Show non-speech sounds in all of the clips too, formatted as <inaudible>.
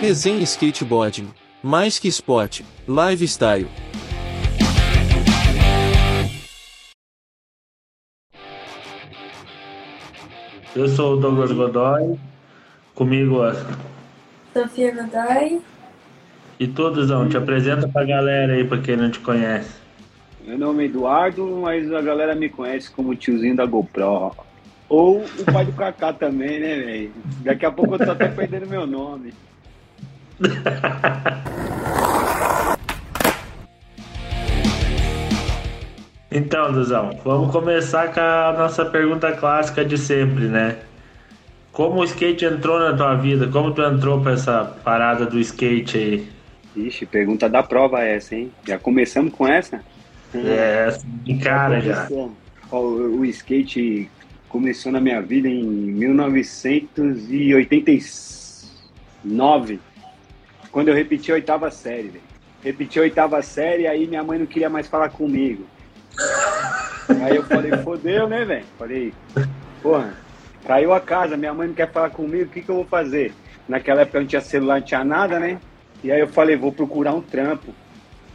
Resenha Skateboarding. Mais que esporte, lifestyle. Eu sou o Douglas Godoy, comigo a Sofia Godoy. e todos não, te apresenta pra galera aí, pra quem não te conhece. Meu nome é Eduardo, mas a galera me conhece como o tiozinho da GoPro. Ou o pai do Kaká também, né, velho? Daqui a pouco eu tô até <laughs> perdendo meu nome. Então, Duzão, vamos começar com a nossa pergunta clássica de sempre, né? Como o skate entrou na tua vida? Como tu entrou pra essa parada do skate aí? Ixi, pergunta da prova essa, hein? Já começamos com essa? É, de cara já. Ó, o skate começou na minha vida em 1989, quando eu repeti a oitava série, velho. Repeti a oitava série, aí minha mãe não queria mais falar comigo. Aí eu falei, fodeu, né, velho? Falei, porra, caiu a casa, minha mãe não quer falar comigo, o que, que eu vou fazer? Naquela época não tinha celular, não tinha nada, né? E aí eu falei, vou procurar um trampo.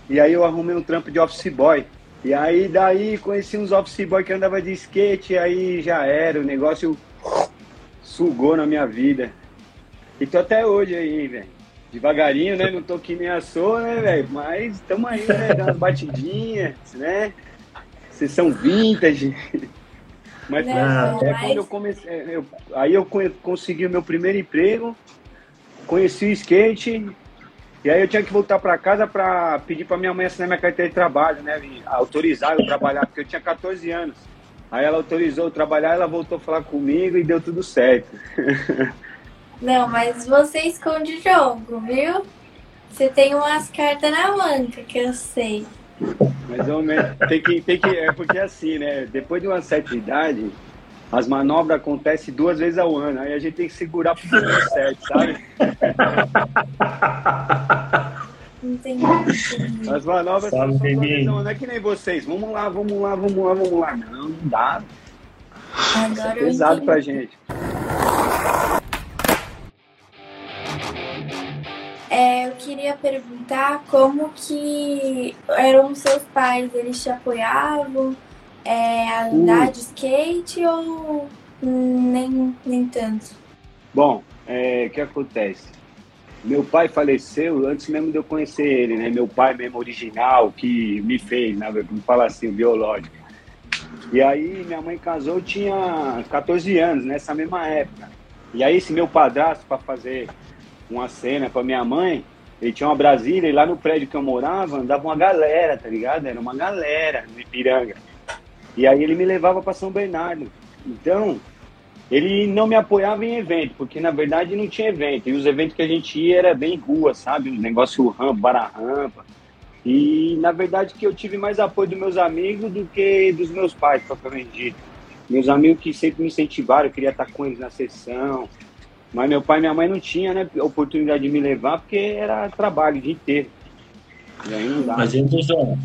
E aí eu arrumei um trampo de office boy. E aí daí conheci uns office boy que andava de skate, e aí já era, o negócio sugou na minha vida. E tô até hoje aí, velho. Devagarinho, né? Não tô que nem a né, velho? Mas tamo aí, né? Dando umas batidinhas, né? Vocês são vintage. Mas Não, até mas- quando eu comecei. é, eu- aí eu consegui o meu primeiro emprego, conheci o skate, e aí eu tinha que voltar para casa para pedir para minha mãe assinar minha carteira de trabalho, né? e autorizar eu trabalhar, porque eu tinha 14 anos. Aí ela autorizou eu trabalhar, ela voltou a falar comigo e deu tudo certo. <laughs> Não, mas você esconde o jogo, viu? Você tem umas cartas na manga, que eu sei. Mais ou menos. Tem que, tem que, é porque assim, né? Depois de uma certa idade, as manobras acontecem duas vezes ao ano. Aí a gente tem que segurar pro momento certo, sabe? <laughs> Entendi. entendi. As manobras Sabe, são ano. Não é que nem vocês. Vamos lá, vamos lá, vamos lá, vamos lá. Não, não dá. Isso Agora é eu pesado pra gente. É, eu queria perguntar como que eram os seus pais, eles te apoiavam é, a andar de skate ou nem, nem tanto? Bom, é, o que acontece? Meu pai faleceu antes mesmo de eu conhecer ele, né? Meu pai mesmo original, que me fez, né? Vamos falar assim, biológico. E aí minha mãe casou, eu tinha 14 anos, nessa mesma época. E aí esse meu padrasto, para fazer uma cena para minha mãe, ele tinha uma Brasília e lá no prédio que eu morava andava uma galera, tá ligado? Era uma galera no Ipiranga. E aí ele me levava para São Bernardo. Então, ele não me apoiava em evento, porque na verdade não tinha evento. E os eventos que a gente ia era bem rua, sabe? Um negócio rampa, bara-rampa. E na verdade que eu tive mais apoio dos meus amigos do que dos meus pais, propriamente dito. Meus amigos que sempre me incentivaram, eu queria estar com eles na sessão. Mas meu pai e minha mãe não tinham né, oportunidade de me levar porque era trabalho o dia inteiro. E aí não dá. Mas então,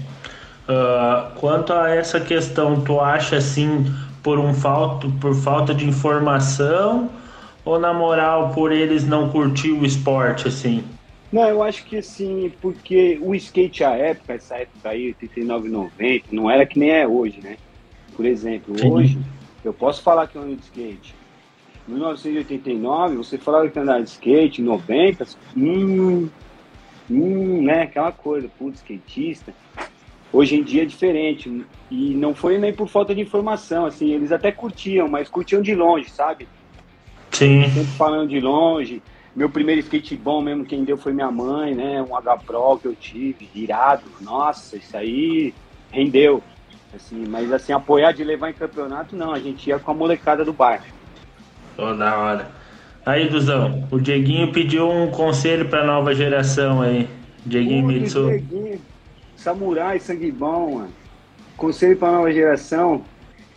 ah, quanto a essa questão, tu acha assim por um falta, por falta de informação ou na moral por eles não curtir o esporte assim? Não, eu acho que assim, porque o skate à época, essa época aí, 89, 90, não era que nem é hoje, né? Por exemplo, Sim. hoje, eu posso falar que eu ando de skate. Em 1989, você falava que andava de skate, 90, hum, hum, né? Aquela coisa, putz, skatista. Hoje em dia é diferente. E não foi nem por falta de informação, assim, eles até curtiam, mas curtiam de longe, sabe? Sim. sempre falando de longe. Meu primeiro skate bom mesmo, quem deu foi minha mãe, né? Um H Pro que eu tive, irado. Nossa, isso aí rendeu. Assim, mas assim, apoiar de levar em campeonato, não. A gente ia com a molecada do bairro. Tô da hora. Aí, Duzão, o Dieguinho pediu um conselho pra nova geração aí. Dieguinho Mitsu. Dieguinho, Samurai, sangue bom, mano. Conselho pra nova geração,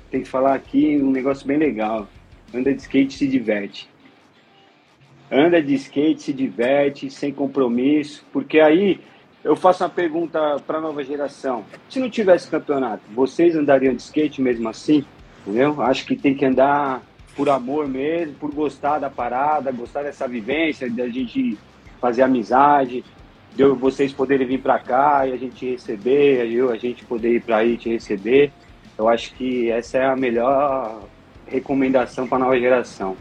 tem que falar aqui um negócio bem legal. Anda de skate se diverte. Anda de skate, se diverte, sem compromisso, porque aí eu faço uma pergunta para a nova geração. Se não tivesse campeonato, vocês andariam de skate mesmo assim? Entendeu? Acho que tem que andar por amor mesmo, por gostar da parada, gostar dessa vivência, da gente fazer amizade, de vocês poderem vir para cá e a gente receber, eu, a gente poder ir para aí te receber. Eu acho que essa é a melhor recomendação para a nova geração.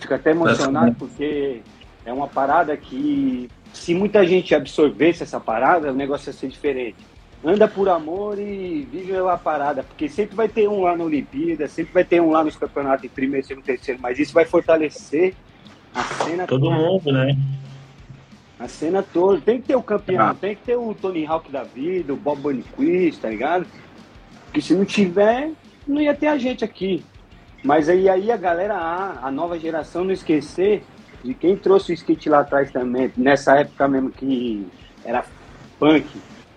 Fico até emocionado porque é uma parada que, se muita gente absorvesse essa parada, o negócio ia ser diferente. Anda por amor e vive a parada, porque sempre vai ter um lá na Olimpíada, sempre vai ter um lá nos campeonatos em primeiro, segundo, terceiro, mas isso vai fortalecer a cena Todo mundo, né? A cena toda. Tem que ter o campeão, ah. tem que ter o Tony Hawk da vida, o Bob Boniquist, tá ligado? Porque se não tiver, não ia ter a gente aqui. Mas aí, aí a galera, a, a nova geração não esquecer de quem trouxe o skate lá atrás também, nessa época mesmo que era punk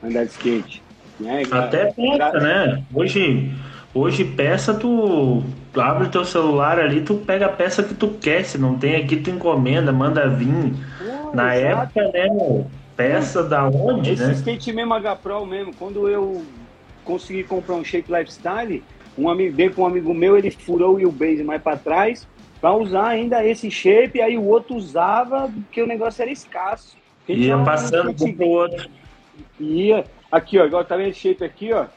andar de skate. Né? Até peça, né? Hoje, hoje peça, tu, tu abre teu celular ali, tu pega a peça que tu quer. Se não tem aqui, tu encomenda, manda vir. Na exato. época, né, peça da onde, Esse né? skate mesmo H Pro mesmo, quando eu consegui comprar um shape lifestyle, um amigo dele com um amigo meu, ele furou o wheelbase mais para trás para usar ainda esse shape, aí o outro usava porque o negócio era escasso. Ia passando um pro outro. Ia. Aqui, ó, igual tá vendo esse shape aqui, ó.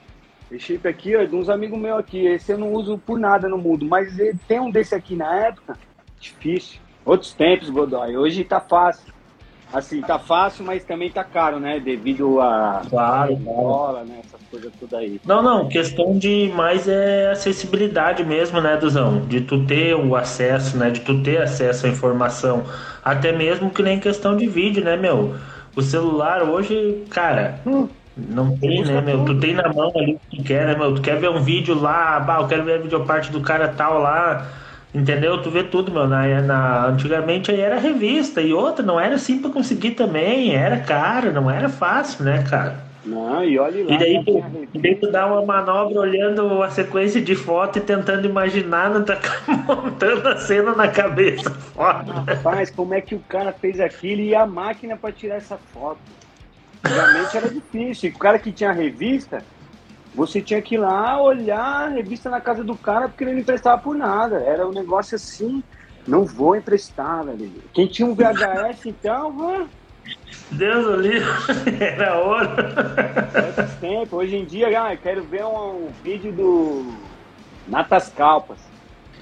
Shape aqui, ó, de uns amigos meus aqui. Esse eu não uso por nada no mundo, mas tem um desse aqui na época, difícil. Outros tempos, Godoy. Hoje tá fácil assim, tá fácil, mas também tá caro, né? Devido a claro, bola, né? Essas coisas tudo aí. Não, não, questão de mais é acessibilidade mesmo, né, Duzão? De tu ter o acesso, né? De tu ter acesso à informação. Até mesmo que nem questão de vídeo, né, meu? O celular hoje, cara. Hum. Não tem, né, meu? Tu tem na mão ali o que tu quer, né, meu? Tu quer ver um vídeo lá, bah, eu quero ver a videoparte do cara tal lá Entendeu? Tu vê tudo, meu. Na, na, antigamente aí era revista e outra, não era assim pra conseguir também. Era caro, não era fácil, né, cara? Não, e olha lá. E daí tu, e daí tu dá uma manobra olhando a sequência de foto e tentando imaginar, não tá <laughs> montando a cena na cabeça. Foda. Rapaz, como é que o cara fez aquilo e a máquina para tirar essa foto? Realmente era difícil. E o cara que tinha revista, você tinha que ir lá olhar a revista na casa do cara porque ele não emprestava por nada. Era um negócio assim, não vou emprestar, velho. Quem tinha um VHS, <laughs> então, Deus ali, <laughs> era ouro. Outros tempos. Hoje em dia, ah, eu quero ver um, um vídeo do Natas Calpas.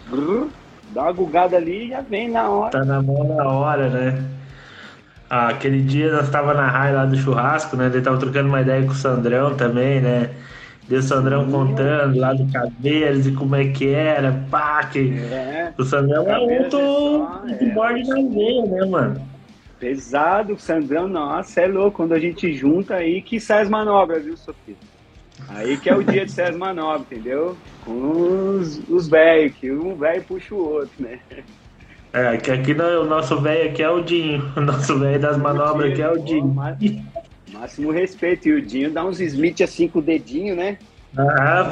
Brrr, dá uma gugada ali e já vem na hora. Tá na mão na hora, né? Ah, aquele dia nós tava na raia lá do churrasco, né? Ele tava trocando uma ideia com o Sandrão também, né? E o Sandrão contando lá do Caveiras e como é que era, pá, que... É, o Sandrão é muito de é, borde na veia, né, mano? Pesado, o Sandrão, nossa, é louco, quando a gente junta aí que sai as manobras, viu, Sofia? Aí que é o dia de sair as manobras, entendeu? Com os velhos, que um velho puxa o outro, né? É, que aqui no, o nosso velho aqui é o Dinho, <laughs> o nosso velho das manobras aqui é o Dinho. Máximo respeito. E o Dinho dá uns Smith assim com o dedinho, né? Ah,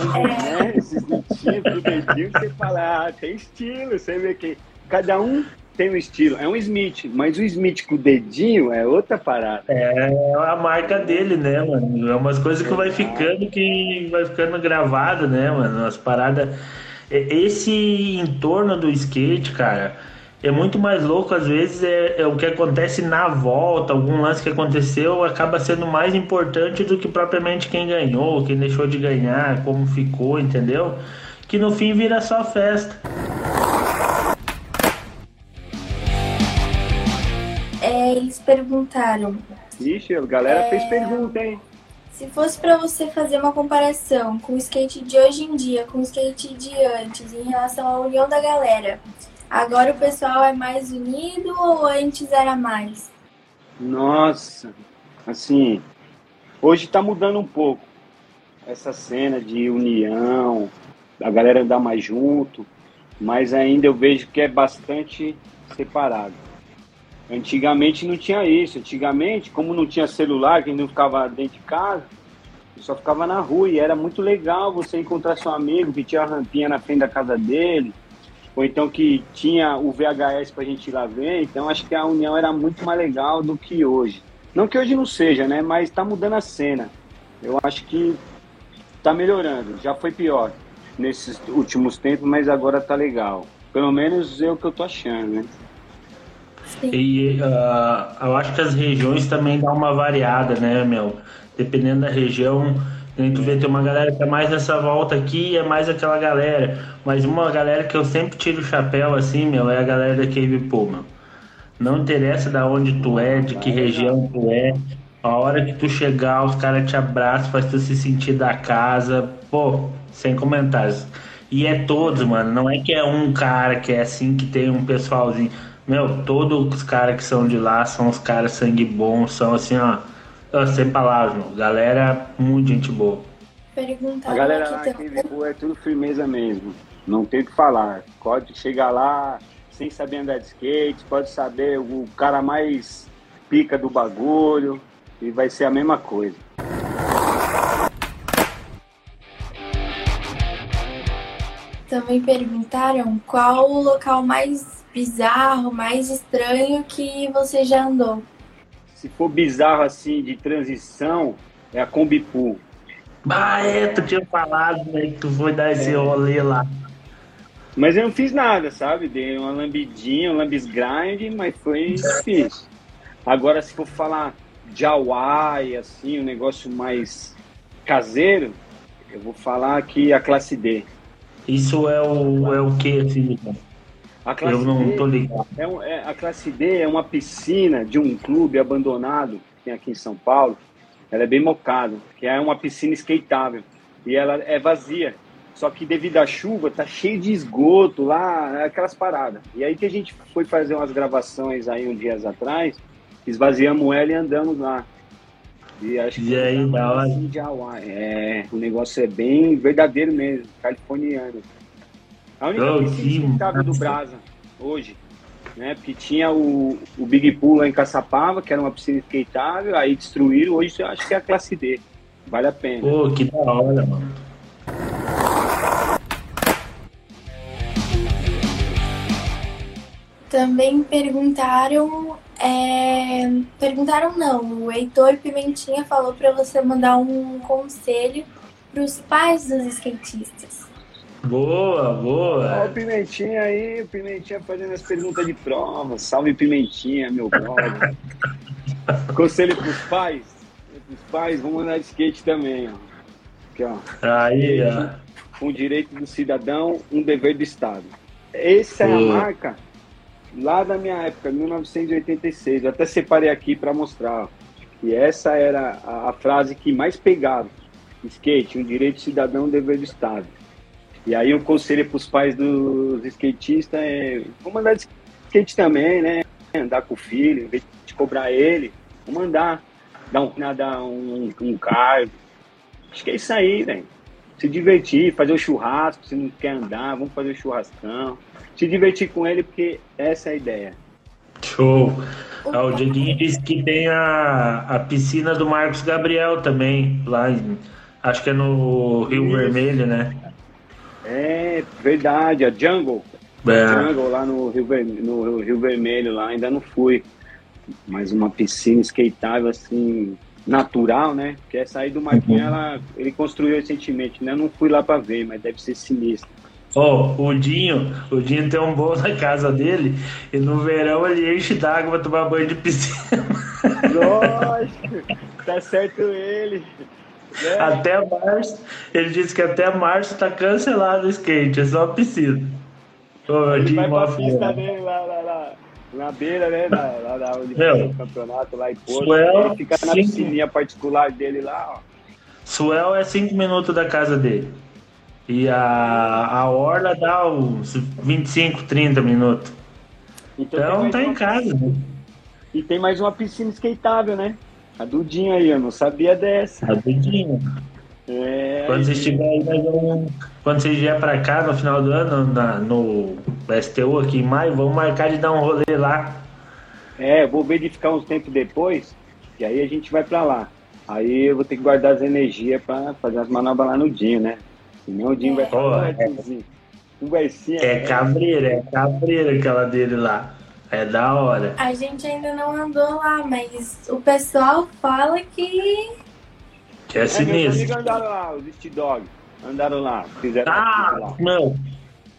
é, esses Smithinhos com o dedinho, você fala, ah, tem estilo. Você vê que cada um tem um estilo. É um Smith, mas o Smith com o dedinho é outra parada. É a marca dele, né, mano? É umas coisas que vai ficando, que vai ficando gravado, né, mano? As paradas. Esse entorno do skate, cara é muito mais louco, às vezes, é, é, o que acontece na volta, algum lance que aconteceu acaba sendo mais importante do que propriamente quem ganhou, quem deixou de ganhar, como ficou, entendeu? Que no fim vira só festa. É, eles perguntaram. Ixi, a galera é... fez pergunta, hein? Se fosse para você fazer uma comparação com o skate de hoje em dia, com o skate de antes, em relação à união da galera, Agora o pessoal é mais unido ou antes era mais? Nossa, assim, hoje está mudando um pouco essa cena de união, a galera andar mais junto, mas ainda eu vejo que é bastante separado. Antigamente não tinha isso. Antigamente, como não tinha celular, quem não ficava dentro de casa, só ficava na rua e era muito legal você encontrar seu amigo que tinha a rampinha na frente da casa dele, ou então que tinha o VHS para a gente ir lá ver. Então acho que a união era muito mais legal do que hoje. Não que hoje não seja, né? Mas está mudando a cena. Eu acho que está melhorando. Já foi pior nesses últimos tempos, mas agora tá legal. Pelo menos é o que eu tô achando, né? Sim. E uh, eu acho que as regiões também dá uma variada, né, meu? Dependendo da região, a gente vê tem uma galera que é mais nessa volta aqui, é mais aquela galera. Mas uma galera que eu sempre tiro o chapéu assim, meu, é a galera da Cave Pool, meu. Não interessa da onde tu é, de que região tu é. A hora que tu chegar, os caras te abraçam, faz tu se sentir da casa. Pô, sem comentários. E é todos, mano. Não é que é um cara que é assim, que tem um pessoalzinho. Meu, todos os caras que são de lá são os caras sangue bom, são assim, ó. Ó, Sem palavras. Galera, muito gente boa. Perguntaram A galera lá aqui também. pô, é tudo firmeza mesmo. Não tem o que falar. Pode chegar lá sem saber andar de skate, pode saber o cara mais pica do bagulho e vai ser a mesma coisa. Também perguntaram qual o local mais bizarro, mais estranho que você já andou. Se for bizarro assim de transição, é a Kombi Pool. Ah, é, tu tinha falado, né, que tu foi dar esse rolê lá. Mas eu não fiz nada, sabe? Dei uma lambidinha, um lambis grind, mas foi difícil. Agora, se for falar de Hawaii, assim, um negócio mais caseiro, eu vou falar que a classe D. Isso é o, é o que, assim, classe eu não D tô ligado. é um- é- a classe D é uma piscina de um clube abandonado que tem aqui em São Paulo. Ela é bem mocada, que é uma piscina skateável. E ela é vazia. Só que devido à chuva, tá cheio de esgoto lá, aquelas paradas. E aí que a gente foi fazer umas gravações aí uns dias atrás, esvaziamos ela e andamos lá. E acho que E aí, da hora. assim. É, o negócio é bem verdadeiro mesmo, californiano. A única piscina que skateável do. Brasa, hoje, né? Porque tinha o, o Big Pool lá em Caçapava, que era uma piscina skateável, aí destruíram, hoje eu acho que é a classe D. Vale a pena. Pô, que da hora, mano. Também perguntaram. é, Perguntaram não. O Heitor Pimentinha falou para você mandar um conselho para os pais dos skatistas. Boa, Ó, o boa. Pimentinha aí, o Pimentinha fazendo as perguntas de prova. Salve Pimentinha, meu brother. <laughs> Conselho pros pais. Os pais vão andar de skate também, ó. Aqui, ó. Aí, ó. Um direito do cidadão, um dever do Estado. Essa é a Boa. marca lá da minha época, 1986. Eu até separei aqui para mostrar. E essa era a, a frase que mais pegava. Skate, um direito do cidadão, um dever do Estado. E aí o conselho para os pais dos skatistas é vamos andar de skate também, né? Andar com o filho, em vez de cobrar ele, vamos andar, dar um, dar um, um cargo. Acho que é isso aí, velho. Se divertir, fazer o churrasco, se não quer andar, vamos fazer o churrascão. Se divertir com ele, porque essa é a ideia. Show. Ah, o Dieguinho disse que tem a, a piscina do Marcos Gabriel também, lá em, acho que é no Rio Isso. Vermelho, né? É verdade, a Jungle. É. Jungle lá no Rio, Ver- no Rio Vermelho, lá ainda não fui. Mas uma piscina skateável assim, natural, né? Porque essa aí do Marquinhos, Uhum. ela, ele construiu recentemente, né? Eu não fui lá pra ver, mas deve ser sinistro. Ó, o Dinho, o Dinho tem um bom na casa dele e no verão ele enche d'água pra tomar banho de piscina. Lógico, tá certo ele. Né? Até março, ele disse que até março tá cancelado o skate, é só piscina. Ô, Ele vai pra pista dele lá, lá, lá, na beira, né? Lá, lá, lá onde Meu, o campeonato, lá em Porto. Ele fica na sim. piscininha particular dele lá, ó. Suel é 5 minutos da casa dele. E a, a Orla dá uns 25, 30 minutos. Então mais tá em casa, né? E tem mais uma piscina skateável, né? A Dudinha aí, eu não sabia dessa. Rapidinho. É, Quando você estiver aí, vamos- quando você vier pra cá no final do ano, na- no STU aqui em maio, vamos marcar de dar um rolê lá. É, vou ver de ficar uns tempos depois, e aí a gente vai pra lá. Aí eu vou ter que guardar as energias pra fazer as manobras lá no Dinho, né? Senão o Dinho vai falar, É. "Ah, tiozinho, conversinha. É cabreira, é cabreira aquela dele lá. É da hora. A gente ainda não andou lá, mas o pessoal fala que Que é É, meus sinistro. amigos andaram lá, os East Dog. Andaram lá, fizeram Ah, lá. meu,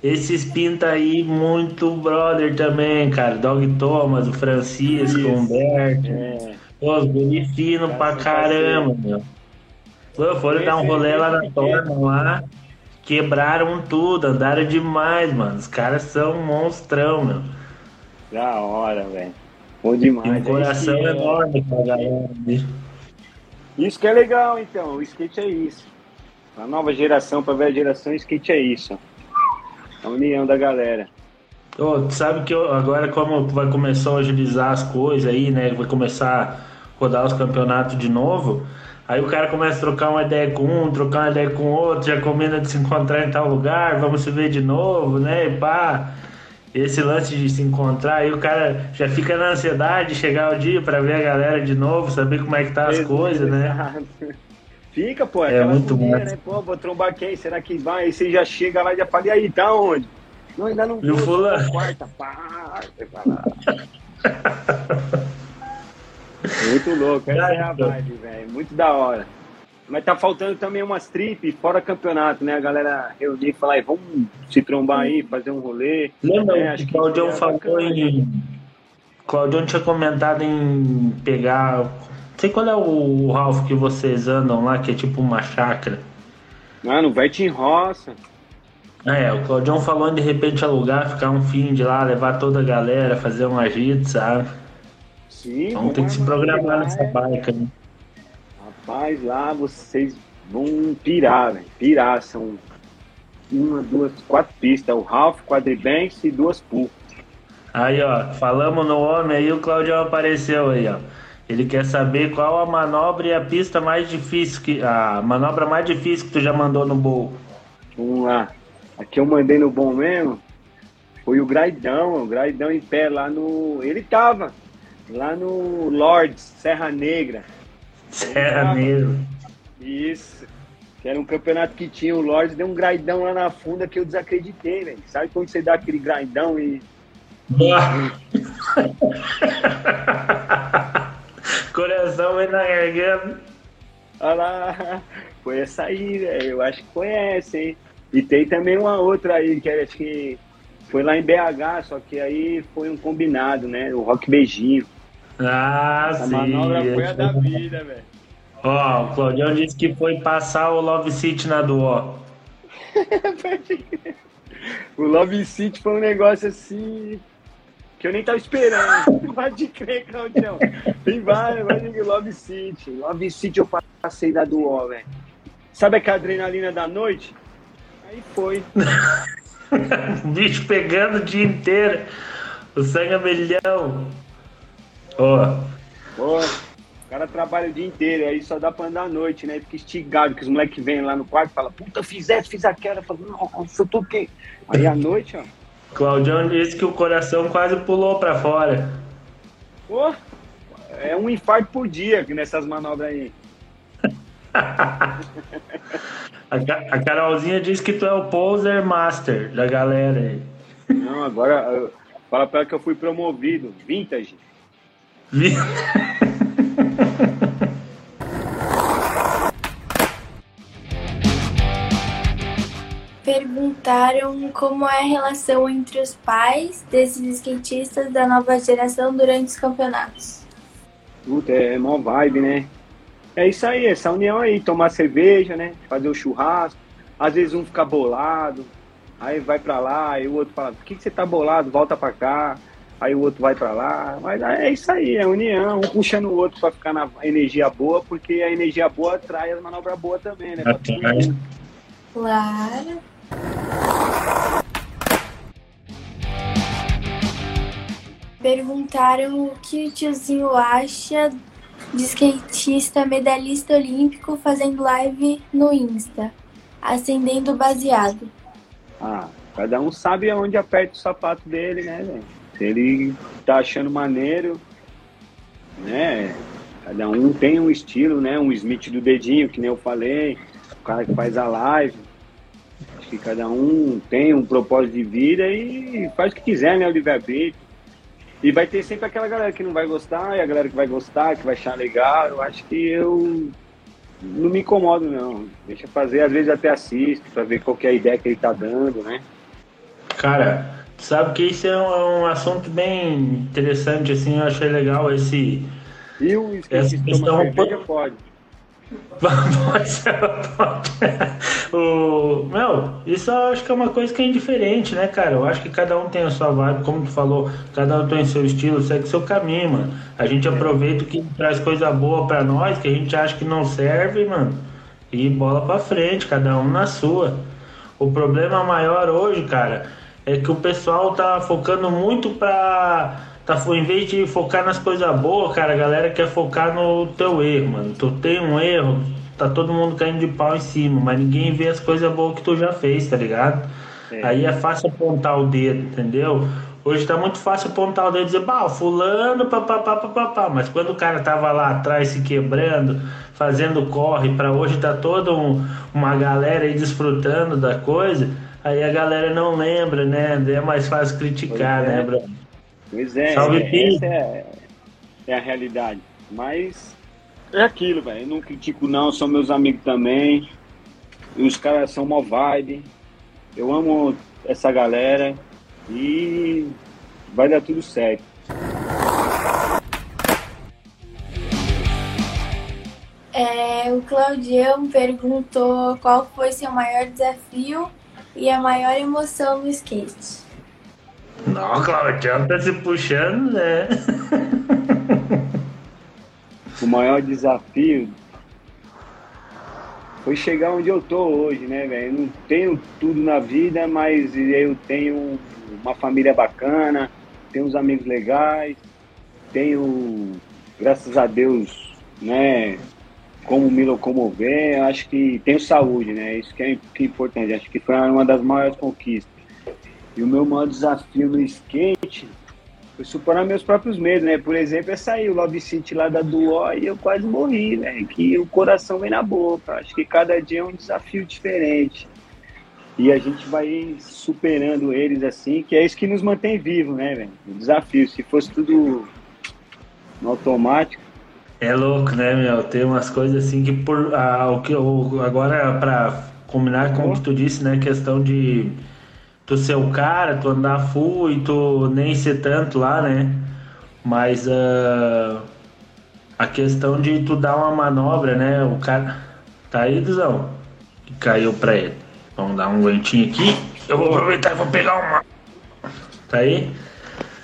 Esses pinta aí muito brother também, cara. Dog Thomas, o Francisco, o Humberto. É. Pô, os guri fino Cara, pra caramba, meu. Pô, foram dar um rolê lá na torna lá. Quebraram tudo, andaram demais, mano. Os caras são monstrão, meu. Da hora, velho. Bom Tem demais. um coração é- enorme pra galera. bicho. isso que é legal, então. O skate é isso. A nova geração pra velha geração, o skate é isso. A união da galera. Tu sabe que eu- agora, como vai começar a agilizar as coisas aí, né? Vai começar a rodar os campeonatos de novo. Aí o cara começa a trocar uma ideia com um, trocar uma ideia com outro, já combina de se encontrar em tal lugar, vamos se ver de novo, né? E pá. Esse lance de se encontrar, aí o cara já fica na ansiedade de chegar o dia pra ver a galera de novo, saber como é que tá as coisas, né? Exato. <laughs> Fica, pô, É muito massa. né? Pô, vou trombar quem? Será que vai? Aí você já chega lá e já fala, e aí, tá onde? Não, ainda não E fulano? só quarta, pá. <laughs> Muito louco, essa é a vibe, velho. Muito da hora. Mas tá faltando também umas trip fora campeonato, né? A galera reunir e falar, "Ei, vamos se trombar aí, fazer um rolê. Lembra É, acho o que Claudião seria falou bacana. em. Claudião tinha comentado em pegar. Não sei qual é o Ralph que vocês andam lá, que é tipo uma chácara. Mano, vai te roça. É, o Claudião falou em de repente alugar, ficar um fim de lá, levar toda a galera, fazer um agito, sabe? Sim, Então tem que se programar nessa barca, né? Rapaz, lá vocês vão pirar, velho. Pirar. São uma, duas, quatro pistas. O Ralph, quadribanks e duas pool. Aí, ó, falamos no homem aí, o Claudião apareceu aí, ó. Ele quer saber qual a manobra e a pista mais difícil que. A manobra mais difícil que tu já mandou no bowl. Vamos lá. Aqui eu mandei no bom mesmo. Foi o Graidão, o Graidão em pé lá no. Ele tava lá no Lords, Serra Negra. Serra Negra. Isso. Que era um campeonato que tinha o Lords, deu um graidão lá na funda que eu desacreditei, velho. Sabe quando você dá aquele graidão e. <laughs> Coração vai na garganta. Olha lá, foi essa aí, velho. Eu acho que essa, hein? E tem também uma outra aí, que acho que foi lá em BH, só que aí foi um combinado, né? O Rock Beijinho. Ah, A sim. manobra foi a da vida, velho. Ó, o Claudião disse que foi passar o Love City na do ó. <laughs> O Love City foi um negócio assim que eu nem tava esperando. <laughs> Pode crer, Claudião. Tem vários, pode crer, Love City. Love City eu passei da do ó, velho. Sabe aquela adrenalina da noite? Aí foi. <laughs> Bicho pegando o dia inteiro. O sangue a milhão. Ó, Pô, o cara trabalha o dia inteiro, aí só dá pra andar à noite, né? Fica estigado, que os moleques vêm lá no quarto e falam, puta, fiz essa, fiz aquela. Eu falo, nossa, eu tô o quê? Aí à noite, ó. Claudião disse que o coração quase pulou pra fora. Pô, é um infarto por dia nessas manobras aí. <laughs> A, Ca- a Carolzinha disse que tu é o poser master da galera aí. Não, agora fala pra ela que eu fui promovido. Vintage. Perguntaram como é a relação entre os pais desses skatistas da nova geração durante os campeonatos. Puta, é mó vibe, né? É isso aí, essa união aí, tomar cerveja, né? Fazer o churrasco. Às vezes um fica bolado, aí vai pra lá, aí o outro fala, por que, que você tá bolado? Volta pra cá. Aí o outro vai pra lá. Mas é isso aí, é união, um puxando o outro pra ficar na energia boa, porque a energia boa atrai as manobras boas também, né? Atrai. Claro. Perguntaram o que o tiozinho acha de skatista medalhista olímpico fazendo live no Insta, acendendo baseado. Ah, cada um sabe aonde aperta o sapato dele, né, velho? Se ele tá achando maneiro, né? Cada um tem um estilo, né? Um Smith do dedinho, que nem eu falei, o cara que faz a live. Acho que cada um tem um propósito de vida e faz o que quiser, né? O livre-arbítrio. E vai ter sempre aquela galera que não vai gostar e a galera que vai gostar, que vai achar legal. Eu acho que eu não me incomodo, não. Deixa fazer, às vezes até assisto pra ver qual é a ideia que ele tá dando, né? Cara, sabe que isso é um, é um assunto bem interessante, assim, eu achei legal esse. E o Essa questão- pode. <laughs> Pode pode. o, meu, isso eu acho que é uma coisa que é indiferente, né, cara? Eu acho que cada um tem a sua vibe, como tu falou, cada um tem seu estilo, segue seu caminho, mano. A gente aproveita o que traz coisa boa pra nós, que a gente acha que não serve, mano, e bola pra frente, cada um na sua. O problema maior hoje, cara, é que o pessoal tá focando muito pra. Tá, em vez de focar nas coisas boas, cara, a galera quer focar no teu erro, mano. Tu tem um erro, tá todo mundo caindo de pau em cima, mas ninguém vê as coisas boas que tu já fez, tá ligado? É. Aí é fácil apontar o dedo, entendeu? Hoje tá muito fácil apontar o dedo e dizer, bah, fulano, papapá, papapá. Mas quando o cara tava lá atrás se quebrando, fazendo corre, pra hoje tá toda um- uma galera aí desfrutando da coisa, aí a galera não lembra, né? É mais fácil criticar, Pois é. né, Bruno? Pois é, Salve, é, Pi. essa é, é a realidade. Mas é aquilo, velho. Eu não critico, não. São meus amigos também. E os caras são mó vibe. Eu amo essa galera. E vai dar tudo certo. É, o Claudião perguntou qual foi seu maior desafio e a maior emoção no skate. Não, Claudião tá se puxando, né? O maior desafio foi chegar onde eu tô hoje, né, velho? Eu não tenho tudo na vida, mas eu tenho uma família bacana, tenho uns amigos legais, tenho, graças a Deus, né, como me locomover, acho que tenho saúde, né? Isso que é, que é importante, acho que foi uma das maiores conquistas. E o meu maior desafio no skate foi superar meus próprios medos, né? Por exemplo, é sair o Love City lá da Duó e eu quase morri, né? Que o coração vem na boca. Acho que cada dia é um desafio diferente. E a gente vai superando eles assim, que é isso que nos mantém vivos, né, velho? O desafio. Se fosse tudo no automático, É louco, né, meu? Tem umas coisas assim que por. Ah, o que eu, agora, pra combinar com o que tu disse, né? Questão de tu ser o cara, tu andar full e tu nem ser tanto lá, né? Mas ah, a questão de tu dar uma manobra, né? O cara. Tá aí, Duzão? Caiu pra ele. Vamos dar um aguentinho aqui. Eu vou aproveitar e vou pegar uma. Tá aí?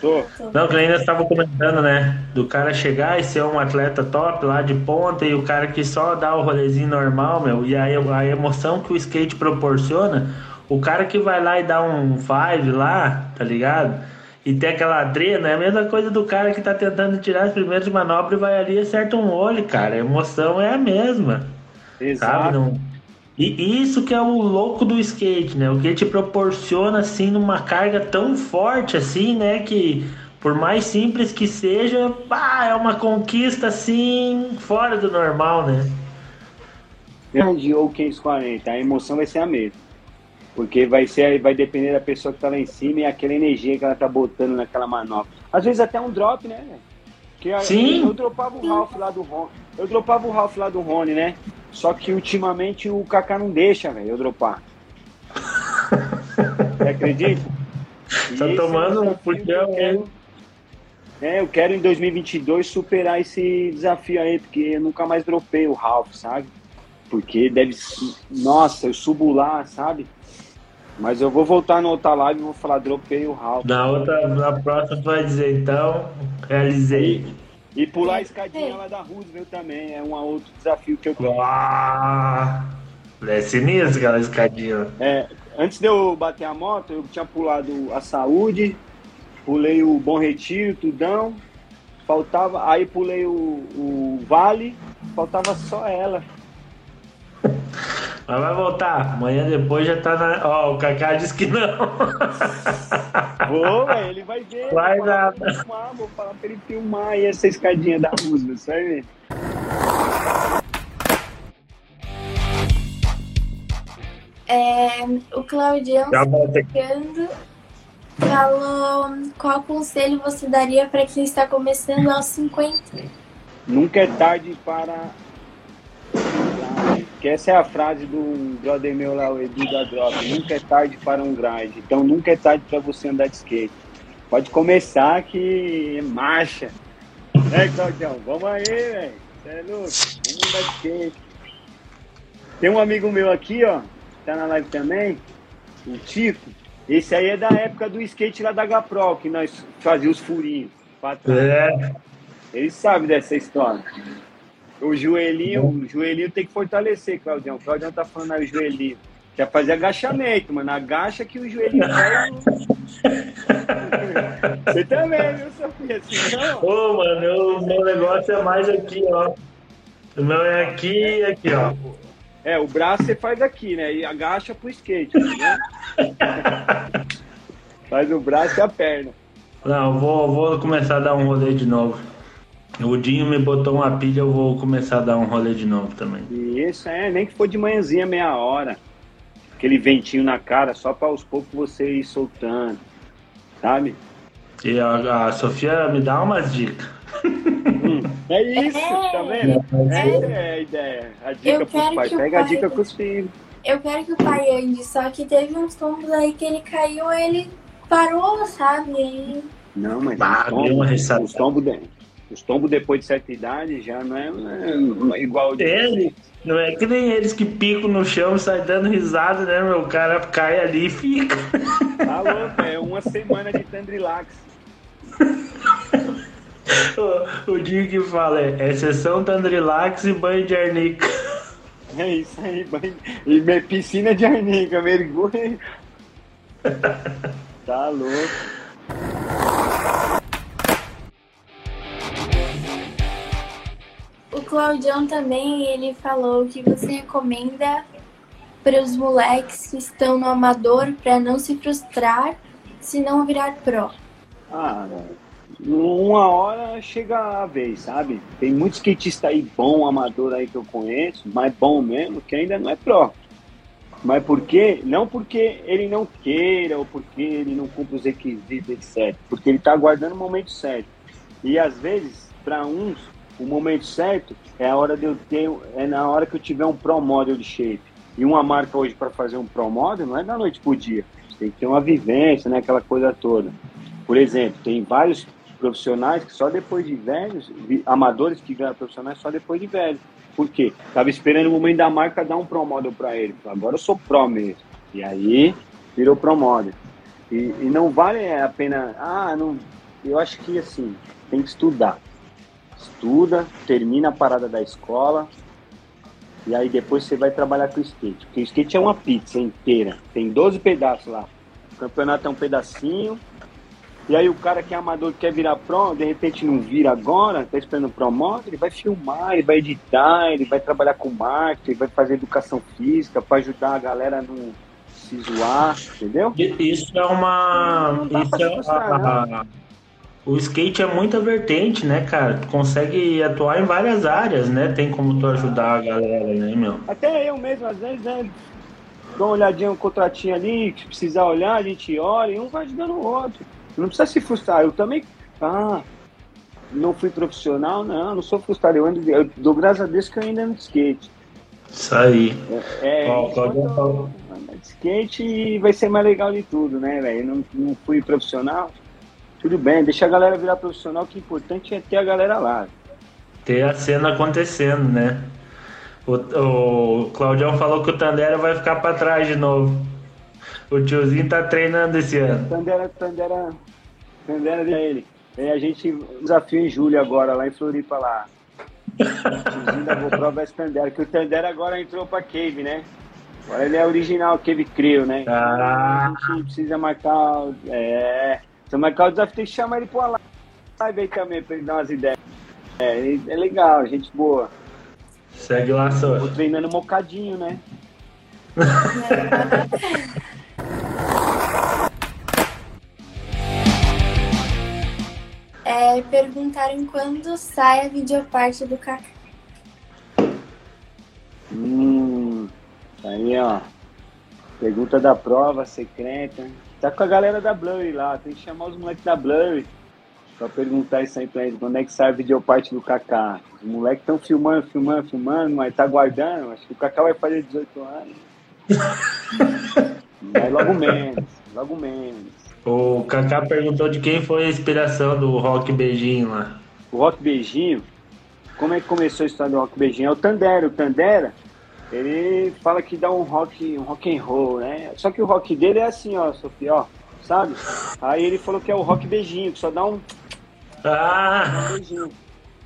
Tô. Não, que ainda estava comentando, né? Do cara chegar e ser um atleta top lá de ponta e o cara que só dá o rolezinho normal, meu, e aí a emoção que o skate proporciona, o cara que vai lá e dá um five lá, tá ligado? E tem aquela adrena, é a mesma coisa do cara que tá tentando tirar as primeiras manobras e vai ali e acerta um olho, cara. A emoção é a mesma sabe? Exato. Não... E isso que é o louco do skate, né? O que te proporciona assim numa carga tão forte assim, né? Que por mais simples que seja, pá, é uma conquista assim fora do normal, né? Grande ou 540, a emoção vai ser a mesma. Porque vai ser, vai depender da pessoa que tá lá em cima e aquela energia que ela tá botando naquela manobra. Às vezes até um drop, né? Que Sim. Eu dropava o Ralph lá do Rony. Eu dropava o Ralph lá do Rony, né? Só que ultimamente o Kaká não deixa, velho, eu dropar. Você acredita? Tá tomando um eu quero- É, eu quero em 2022 superar esse desafio aí, porque eu nunca mais dropei o Ralph, sabe? Porque deve. Nossa, eu subo lá, sabe? Mas eu vou voltar na outra live e vou falar, dropei o Ralph. Na outra, na próxima tu vai dizer, então, realizei. E pular a escadinha lá da Roosevelt também, é um outro desafio que eu quero. Ah, é sinistro aquela escadinha. É, antes de eu bater a moto, eu tinha pulado a saúde, pulei o Bom Retiro, tudão. Faltava, aí pulei o, o Vale, faltava só ela. Mas vai voltar. Amanhã depois já tá na. Ó, o Kaká disse que não. <laughs> Vou, velho, ele vai ver. Vai filmar, vou falar pra ele filmar aí essa escadinha da Roosevelt, você vai ver. É, o Claudião. Ficando falou qual conselho você daria para quem está começando aos 50? Nunca é tarde para. Que essa é a frase do brother meu lá, o Edu da Drop. Nunca é tarde para um grind. Então nunca é tarde para você andar de skate. Pode começar que marcha. É, Claudião, vamos aí, velho. Você é louco? Vamos andar de skate. Tem um amigo meu aqui, ó, tá na live também, o Tico. Esse aí é da época do skate lá da Gapro, que nós fazíamos os furinhos. É. Ele sabe dessa história. O joelhinho, o joelhinho tem que fortalecer, Claudião. O Claudião tá falando aí o joelhinho. Quer fazer agachamento, mano. Agacha que o joelhinho <laughs> cai. Você também, viu, Sofia? Assim, não. Ô, mano, eu- o meu negócio é mais aqui, ó. O meu é aqui e aqui, ó. É, o braço você faz aqui, né? E agacha pro skate, né? <laughs> Faz o braço e a perna. Não, eu vou, vou começar a dar um rolê de novo. O Dinho me botou uma pilha, eu vou começar a dar um rolê de novo também. E isso é, nem que for de manhãzinha, meia hora. Aquele ventinho na cara, só para aos poucos você ir soltando. Sabe? E a, a Sofia me dá umas dicas. É isso, É. tá vendo? É. É a ideia. A dica Eu pros quero pais. que o Pega a pai- dica com os filhos. Eu quero que o pai ande, só que teve uns tombos aí que ele caiu, ele parou, sabe? Não, mas Bah, os tombos, os tombos, os tombos depois de certa idade já não é, não é igual de Ele, não é que nem eles que picam no chão e saem dando risada, né, meu? O cara cai ali e fica. Tá louco, é uma semana de Tandrilax. <laughs> O, o Dinho que fala é exceção Tandrilax e banho de arnica. É isso aí, banho- e piscina de arnica, mergulho. <laughs> Tá louco. Claudião também, ele falou que você recomenda para os moleques que estão no amador para não se frustrar se não virar pro. Ah, uma hora chega a vez, sabe? Tem muito skatista aí bom, amador aí que eu conheço, mas bom mesmo, que ainda não é pró. Mas por quê? Não porque ele não queira ou porque ele não cumpre os requisitos, etc. Porque ele está aguardando o momento certo. E às vezes, para uns, o momento certo é a hora de eu ter, é na hora que eu tiver um pro model de shape. E uma marca hoje para fazer um pro model não é da noite pro dia. Tem que ter uma vivência, né? Aquela coisa toda. Por exemplo, tem vários profissionais que só depois de velhos, amadores que ganham profissionais só depois de velhos. Por quê? Tava esperando o momento da marca dar um pro model para ele. Agora eu sou pro mesmo. E aí virou pro model. E, e não vale a pena. Ah, não. Eu acho que assim, tem que estudar. Estuda, termina a parada da escola. E aí depois você vai trabalhar com o skate. Porque o skate é uma pizza inteira. Tem 12 pedaços lá. O campeonato é um pedacinho. E aí o cara que é amador que quer virar pro, de repente não vira agora, tá esperando o pro modo, ele vai filmar, ele vai editar, ele vai trabalhar com marketing, ele vai fazer educação física para ajudar a galera a não se zoar, entendeu? Isso é uma. Isso é uma- O skate é muita vertente, né, cara? Tu consegue atuar em várias áreas, né? Tem como tu ajudar a galera, né, meu? Até eu mesmo, às vezes, né, dou uma olhadinha, um contratinho ali, que precisar olhar, a gente olha e um vai ajudando o outro. Não precisa se frustrar. Eu também. Ah, não fui profissional, não, não sou frustrado. Eu, ando, eu dou graças a Deus que eu ainda ando de skate. Isso aí. É, é Ó, o enquanto de skate vai ser mais legal de tudo, né, velho? Não, não fui profissional. Tudo bem, deixa a galera virar profissional, que o importante é ter a galera lá. Ter a cena acontecendo, né? O, o Claudião falou que o Tandera vai ficar pra trás de novo. O tiozinho tá treinando esse ano. Tandera, Tandera, Tandera de ele. E a gente desafio em julho agora, lá em Floripa, lá. Tiozinho da GoPro vs Tandera, que o Tandera agora entrou pra Cave, né? Agora ele é original, Cave Crew, né? Ah. A gente precisa marcar. o- É. Se marcar o desafio, tem que chamar ele pra uma live aí também, pra ele dar umas ideias. É, é legal, gente boa. Segue lá, Tô só. treinando mocadinho, né? <laughs> É, perguntaram quando sai a videoparte do Kaká. Hum, aí ó. Pergunta da prova secreta. Tá com a galera da Blurry lá, tem que chamar os moleques da Blurry. pra perguntar isso aí pra eles, quando é que sai a videoparte do Kaká? Os moleques estão filmando, filmando, filmando, mas tá guardando, acho que o Kaká vai fazer 18 anos. <laughs> mas logo menos, logo menos. O Kaká perguntou de quem foi a inspiração do rock beijinho lá. O rock beijinho, como é que começou a história do rock beijinho? É o Tandera, o Tandera, ele fala que dá um rock, um rock and roll, né? Só que o rock dele é assim, ó, Sofia, ó, sabe? Aí ele falou que é o rock beijinho, que só dá um Ah! beijinho.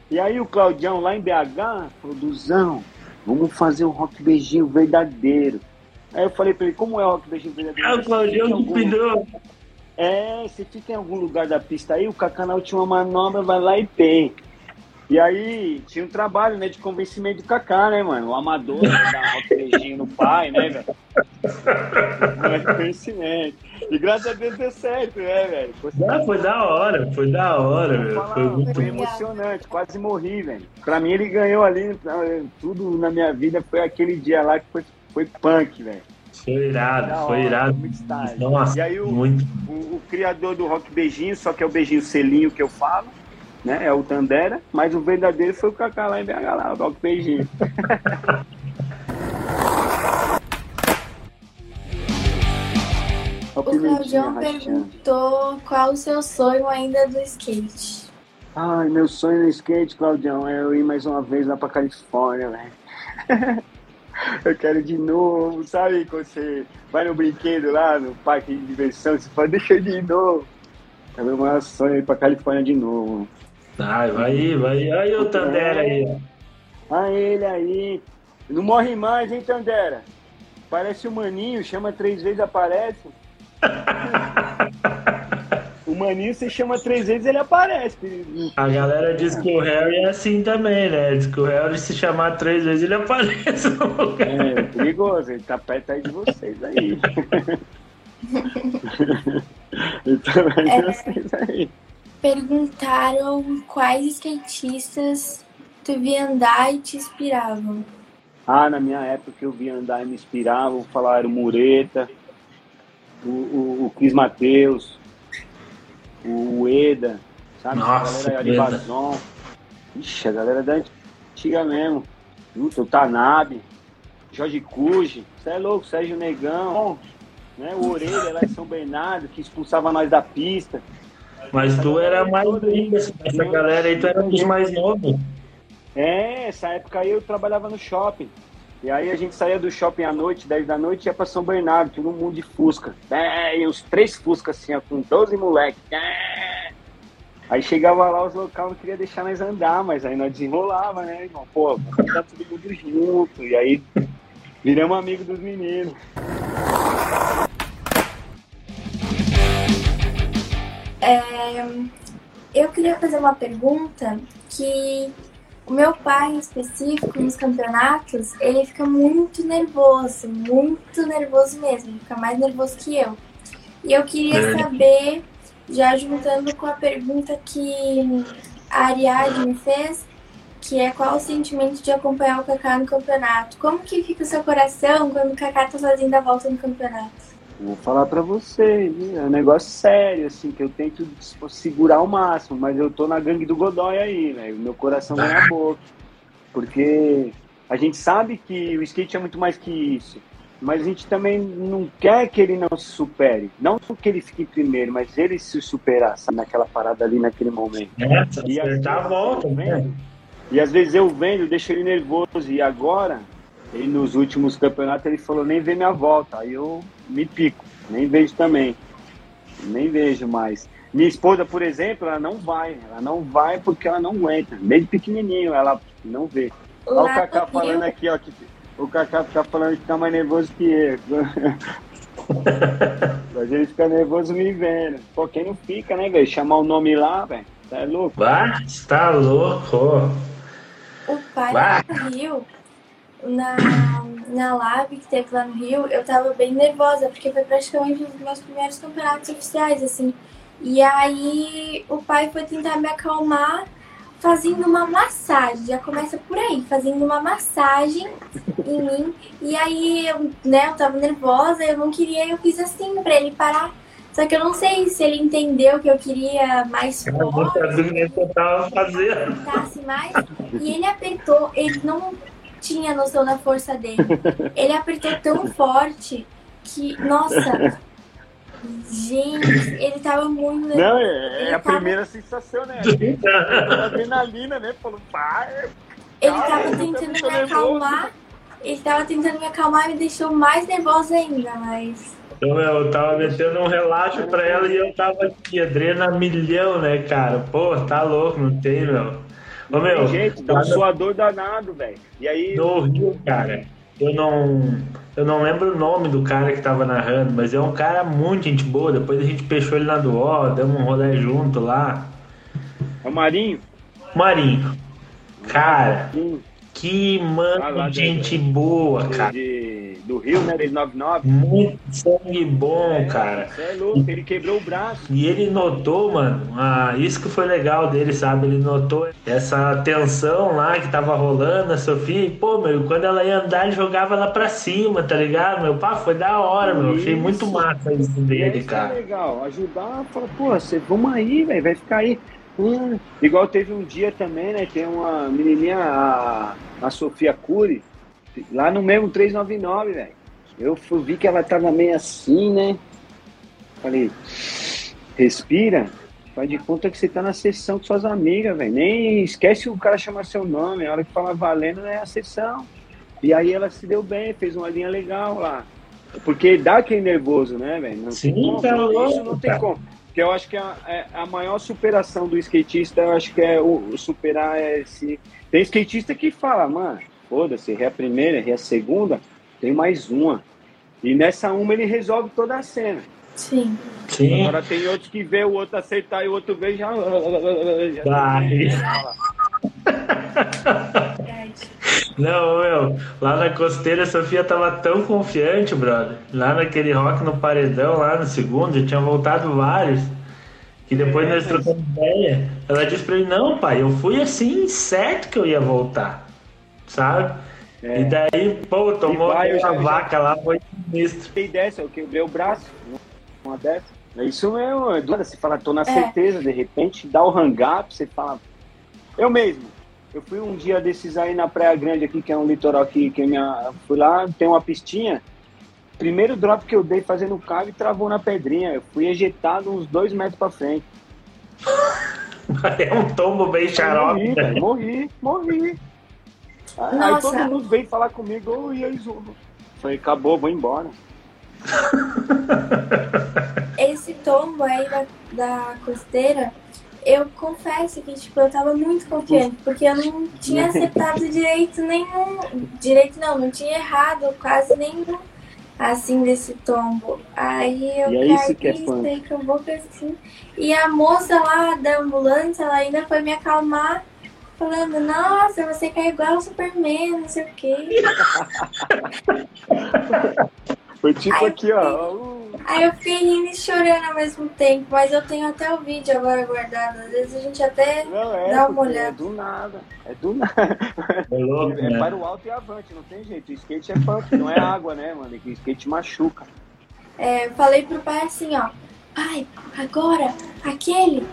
E aí o Claudião lá em BH falou, Duzão, vamos fazer um rock beijinho verdadeiro. Aí eu falei pra ele, como é o rock beijinho verdadeiro? É o Claudião pediu. É, você fica em algum lugar da pista aí, o Kaká na última manobra vai lá e tem. E aí tinha um trabalho, né, de convencimento do Kaká, né, mano? O amador, né, dar um rock beijinho no pai, né, velho? É conhecimento. E graças a Deus deu certo, né, velho? Foi Ah, foi da hora, foi da hora, falar, Foi muito foi emocionante, quase morri, velho. Pra mim ele ganhou ali, tudo na minha vida foi aquele dia lá que foi, foi punk, velho. Foi irado, Da foi hora, irado. Nossa, E aí o- muito. O, o criador do rock beijinho, só que é o beijinho selinho que eu falo, né? É o Tandera, mas o verdadeiro foi o Kaká lá em BH lá, o rock beijinho. <laughs> O Claudião perguntou qual o seu sonho ainda do skate. Ai, meu sonho no skate, Claudião, é eu ir mais uma vez lá pra Califórnia, velho. <laughs> eu quero de novo, sabe? Quando você vai no brinquedo lá, no parque de diversão, você fala, deixa eu ir de novo. É meu maior sonho é ir pra Califórnia de novo. Ai, vai aí, vai aí. Aí o Tandera aí. Ah, ele aí. Não morre mais, hein, Tandera? Parece o Maninho, chama três vezes, aparece. o <laughs> Maninho, você chama três vezes, ele aparece. A galera diz que o Harry é assim também, né? Diz que o Harry, se chamar três vezes, ele aparece lugar. É, perigoso, ele tá perto aí de vocês aí. <laughs> <laughs> ele tá perto de vocês aí. Perguntaram quais skatistas tu via andar e te inspiravam. Ah, na minha época que eu vi andar e me inspirava, vou falar era o Mureta, o, o, o Cris Mateus, o Eda, sabe? Nossa, a galera. Aribazon. Ixi, a galera da antiga mesmo. Puta, o Tanabe, Jorge Cuji, você é louco, Sérgio Negão, né? O Orelha lá em São Bernardo, que expulsava nós da pista. Mas tu era mais lindo, essa galera aí, tu era um dos mais novos. É, essa época aí eu trabalhava no shopping. E aí a gente saía do shopping à noite, 10 da noite, ia pra São Bernardo, todo mundo de Fusca. É, e uns três Fusca assim, ó, com 12 moleques. É. Aí chegava lá, os locais não queriam deixar nós andar, mas aí nós desenrolava, né, irmão? Pô, andar todo mundo junto. E aí viramos amigo dos meninos. É, eu queria fazer uma pergunta que o meu pai, em específico, nos campeonatos, ele fica muito nervoso, muito nervoso mesmo, fica mais nervoso que eu. E eu queria saber, já juntando com a pergunta que a Ariadne fez, que é qual o sentimento de acompanhar o Kaká no campeonato? Como que fica o seu coração quando o Kaká tá fazendo a volta no campeonato? Vou falar pra você, viu? é um negócio sério, assim, que eu tento segurar ao máximo, mas eu tô na gangue do Godoy aí, velho. Meu coração vai na <laughs> boca. Porque a gente sabe que o skate é muito mais que isso. Mas a gente também não quer que ele não se supere. Não que ele fique em primeiro, mas ele se superar, sabe, naquela parada ali, naquele momento. É, E às acertar a volta, né? E às vezes eu vendo, deixo ele nervoso. E agora, ele nos últimos campeonatos, ele falou, nem vê minha volta. Aí eu me pico, nem vejo também. Nem vejo mais. Minha esposa, por exemplo, ela não vai. Ela não vai porque ela não aguenta. Desde pequenininho, ela não vê. Olha o Kaká falando aqui, ó. Que o Kaká fica falando que tá mais nervoso que eu. <laughs> Mas ele fica nervoso me vendo. Pô, quem não fica, né, velho? Chamar o nome lá, velho. Tá louco? Vai, está louco. O pai Vai. no Rio, na, na Lab que teve lá no Rio, eu tava bem nervosa, porque foi praticamente um dos meus primeiros campeonatos oficiais, assim. E aí o pai foi tentar me acalmar fazendo uma massagem. Já começa por aí, fazendo uma massagem em mim. E aí eu, né, eu tava nervosa, eu não queria, eu fiz assim pra ele parar. Só que eu não sei se ele entendeu que eu queria mais Eu não forte, sabia o que eu tava fazendo. apertasse mais. E ele apertou, ele não tinha noção da força dele. <laughs> Ele apertou tão forte que, nossa, gente, ele tava muito Não, é, é a tava- primeira sensação, né? A adrenalina, né? Falou, pai. Ele tava tentando me acalmar. Ele tava tentando me acalmar e me deixou mais nervosa ainda, mas. Então, meu, eu tava metendo um relaxo pra ela e eu tava aqui, adrena milhão, né, cara? Pô, tá louco, não tem, meu. Ô, Não meu, dá lá um suador danado, velho. E aí, no Rio, cara, eu não. Eu não lembro o nome do cara que tava narrando, mas é um cara muito gente boa. Depois a gente fechou ele na do ó, damos um rolê junto lá. é o Marinho. Marinho. Cara, Hum, que mano Ah, gente boa, cara. de, do Rio, né? Dele 99. Muito sangue bom, cara. Você é louco, ele quebrou o braço. E ele notou, mano, ah, isso que foi legal dele, sabe? Ele notou essa tensão lá que tava rolando, a Sofia, e, pô, meu, quando ela ia andar, ele jogava ela pra cima, tá ligado? Meu, pá, foi da hora, meu. Achei Isso. muito massa isso é dele, isso é cara. legal, ajudar, fala, pô, você, vamos aí, velho, vai ficar aí. Hum. Igual teve um dia também, né? Tem uma menininha, a, a Sofia Cury, lá no mesmo 399, velho. Eu fui, vi que ela tava meio assim, né? Falei, respira, faz de conta que você tá na sessão com suas amigas, velho. Nem esquece o cara chamar seu nome, a hora que fala valendo é a sessão. E aí ela se deu bem, fez uma linha legal lá. Porque dá aquele nervoso, né, velho? Não Sim, tem como, tá isso louco, não tem cara. como. Porque eu acho que a, é- a maior superação do skatista, eu acho que é o, o superar esse. Tem skatista que fala, mano, foda-se, errei a primeira, errei a segunda, tem mais uma. E nessa uma ele resolve toda a cena. Sim. Sim. Agora tem outros que vê o outro aceitar e o outro vê e já. já Vai. <laughs> Não, meu, lá na costeira a Sofia tava tão confiante, brother. Lá naquele rock no paredão, lá no segundo, já tinha voltado vários. Que depois É, nós mas- trocamos ideia. Ela disse pra mim, não, pai, eu fui assim, certo que eu ia voltar. Sabe? É. E daí, pô, tomou E vai, eu aquela já- já- vaca lá, foi sinistro. Tem dessa, eu quebrei o braço, uma dessa. É isso mesmo, Eduardo. Você fala, tô na certeza, de repente dá o hang up, você fala. Eu mesmo. Eu fui um dia desses aí na Praia Grande aqui, que é um litoral aqui, que minha. Fui lá, tem uma pistinha. Primeiro drop que eu dei fazendo cave travou na pedrinha. Eu fui ejetado uns dois metros pra frente. <laughs> É um tombo bem xarope. morri, né? morri, morri. Aí, todo mundo veio falar comigo, ô, e aí, Zuba? Falei, acabou, vou embora. Esse tombo aí da, da costeira, eu confesso que, tipo, eu tava muito confiante, porque eu não tinha <laughs> acertado direito nenhum. Direito não, não tinha errado quase nenhum assim desse tombo. Aí eu E é que é caí, saí com a boca assim. E a moça lá da ambulância, ela ainda foi me acalmar. Falando, nossa, você caiu igual o Superman, não sei o quê. <laughs> Foi tipo aqui, ó. uh, Aí eu fiquei rindo e chorando ao mesmo tempo, mas eu tenho até o vídeo agora guardado. Às vezes a gente até Não, é, dá uma olhada. é do nada. É do nada. É louco, É né? para o alto e avante, não tem jeito. O skate é punk, não é água, né, mano? Que skate machuca. É, falei pro pai assim, ó. Pai, agora, aquele,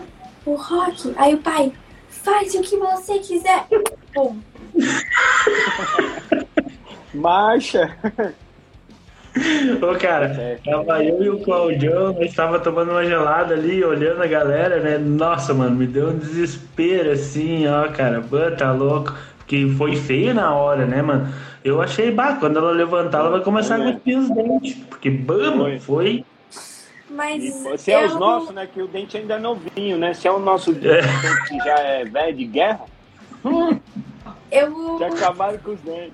o rock. Aí o pai, faz o que você quiser. Pum. <laughs> Marcha! <laughs> Ô, cara, É. tava eu e o Claudião, nós tava tomando uma gelada ali, olhando a galera, né? Nossa, mano, me deu um desespero assim, ó, cara. Pô, tá louco. Porque foi feio na hora, né, mano? Eu achei, bah, quando ela levantar, ela vai começar a né? cuspir os dentes. Porque, bama, Foi. foi. Mas E se é eu os nossos, né? Que o dente ainda é novinho, né? Se é o nosso dente que já é velho de guerra, Eu, já acabaram com os dentes.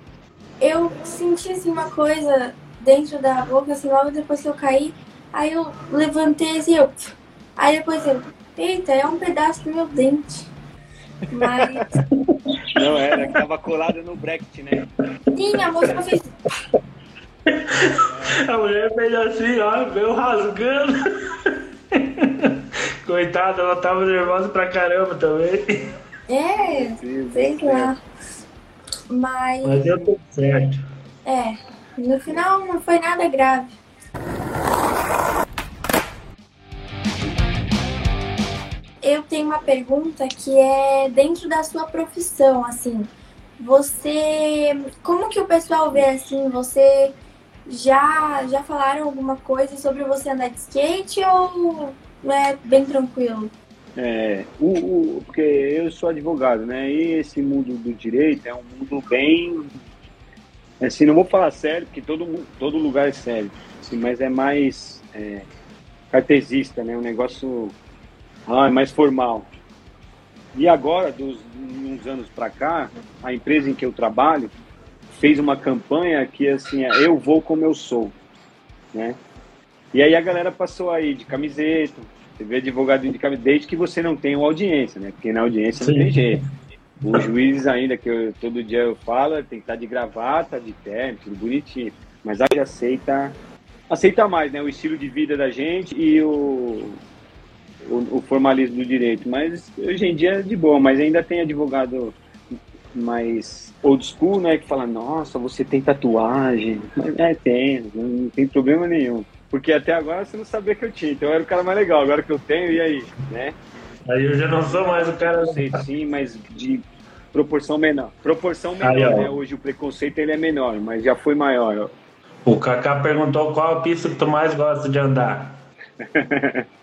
eu senti assim, uma coisa dentro da boca, assim, logo depois que eu caí. Aí eu levantei assim, eu. Aí depois eu, eita, é um pedaço do meu dente. Mas <laughs> Não era, que tava colado no bracket, né? sim, a moça fez. <laughs> A mulher fez assim, ó, veio rasgando. <laughs> Coitada, ela tava nervosa pra caramba também. É, sei lá. Mas, Mas deu tudo certo. é, no final não foi nada grave. eu tenho uma pergunta que é dentro da sua profissão, assim. Você, como que o pessoal vê assim? Você já já falaram alguma coisa sobre você andar de skate ou é bem tranquilo? É, o, o, porque eu sou advogado, né? E esse mundo do direito é um mundo bem. Assim, não vou falar sério, porque todo, todo lugar é sério, assim, mas é mais é, cartesista, né? Um negócio ah, é mais formal. E agora, dos uns anos para cá, a empresa em que eu trabalho fez uma campanha que assim, é, eu vou como eu sou, né? E aí a galera passou aí de camiseta, você vê advogado de camiseta, desde que você não tenha audiência, né? Porque na audiência Sim. não tem jeito. Os juízes ainda, que eu, todo dia eu falo, tem que estar de gravata, de terno, tudo bonitinho. Mas aí aceita, aceita mais, né? O estilo de vida da gente e o, o, o, formalismo do direito. Mas hoje em dia é de boa, mas ainda tem advogado mais old school, né? Que fala, nossa, você tem tatuagem. Mas, é, tem, não tem problema nenhum. Porque até agora você não sabia que eu tinha, então eu era o cara mais legal. Agora que eu tenho, e aí, né? Aí eu já não sou mais o cara assim. Sim, mas de proporção menor. Proporção menor, aí, né? Hoje o preconceito ele é menor, mas já foi maior. O Kaká perguntou qual a pista que tu mais gosta de andar. <laughs>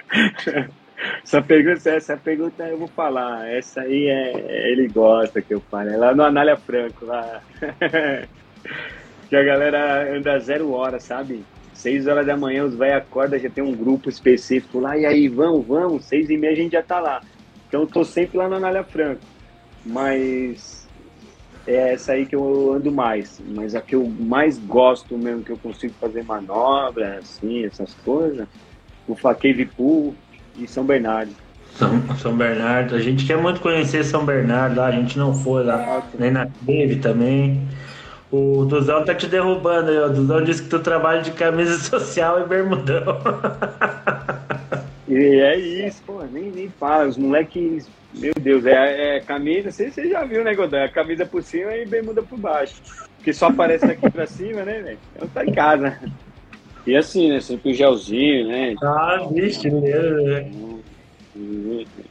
Essa pergunta, essa pergunta eu vou falar. Essa aí é, ele gosta que eu fale. É lá no Anália Franco, lá. <laughs> que a galera anda zero hora, sabe? Seis horas da manhã os velhos acordam, já tem um grupo específico lá, e aí, vamos, vamos, seis e meia a gente já tá lá. Então eu tô sempre lá no Anália Franco. Mas é essa aí que eu ando mais. Mas a que eu mais gosto mesmo, que eu consigo fazer manobra, assim, essas coisas, o Cave Pool, e São Bernardo. São, São Bernardo, a gente quer muito conhecer São Bernardo lá, a gente não foi lá, nem na Cave também. O Duzão tá te derrubando aí, ó. O Duzão disse que tu trabalha de camisa <laughs> social e bermudão. E é isso, pô, nem, nem fala. Os moleques, meu Deus, é, é camisa, você, você já viu, né, Godão? É camisa por cima e bermuda por baixo. Porque só aparece daqui pra cima, né, velho? Então tá em casa. E assim, né? Sempre o gelzinho, né? Ah, vixe, né?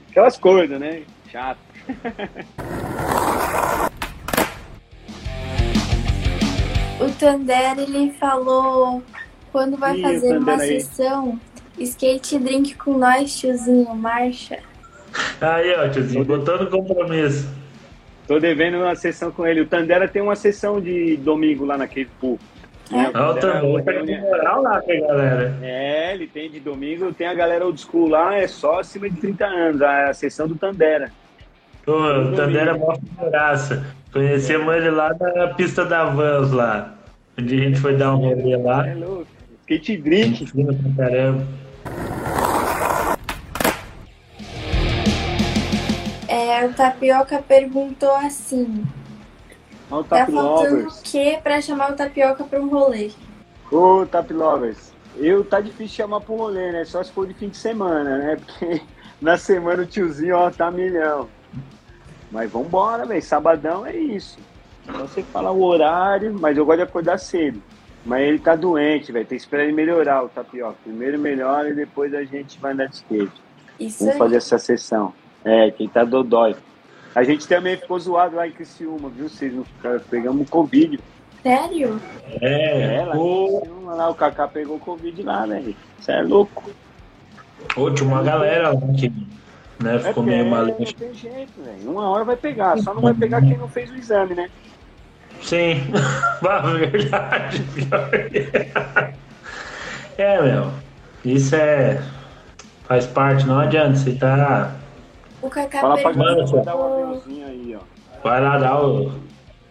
Aquelas coisas, né? Chato. <laughs> o Tander, ele falou quando vai Ih, fazer uma aí. sessão skate drink com nós, tiozinho, marcha. Aí, ó, tiozinho, botando compromisso. Tô devendo uma sessão com ele. O Tandera tem uma sessão de domingo lá naquele Pool. É, o Tandera tem moral lá com a galera. É, ele tem de domingo, tem a galera old school lá, é só acima de 30 anos, a sessão do Tandera. Pô, o Tandera é mó figuraça. Conhecemos ele lá na pista da Vans lá. Onde a gente foi dar um rolê lá. É louco. Skate drink. Caramba. É, o Tapioca perguntou assim: Olha o tá faltando o que pra chamar o Tapioca pra um rolê? Ô, Tap Lovers, eu tá difícil chamar pra um rolê, né? Só se for de fim de semana, né? Porque <laughs> na semana o tiozinho, ó, tá milhão. Mas vambora, velho. Sabadão é isso. Só você falar o horário, mas eu gosto de acordar cedo. Mas ele tá doente, velho. Tem que esperar ele melhorar o tapioca. Primeiro melhora e depois a gente vai andar de skate. Isso Vamos aí. fazer essa sessão. É, quem tá dodói. A gente também ficou zoado lá em Criciúma, viu? Vocês não ficaram, pegamos Covid. Sério? É, é lá, o... lá o Kaká pegou Covid lá, né? Isso é louco. Ô, tinha uma galera lá que né, ficou é meio maluco. Não tem jeito, velho. Uma hora vai pegar, só não vai pegar quem não fez o exame, né? Sim, <laughs> verdade. é, meu. Isso é. Faz parte, não adianta. Você tá o Kaká Fala pra galera dar um aviãozinho aí, ó. Vai lá dar o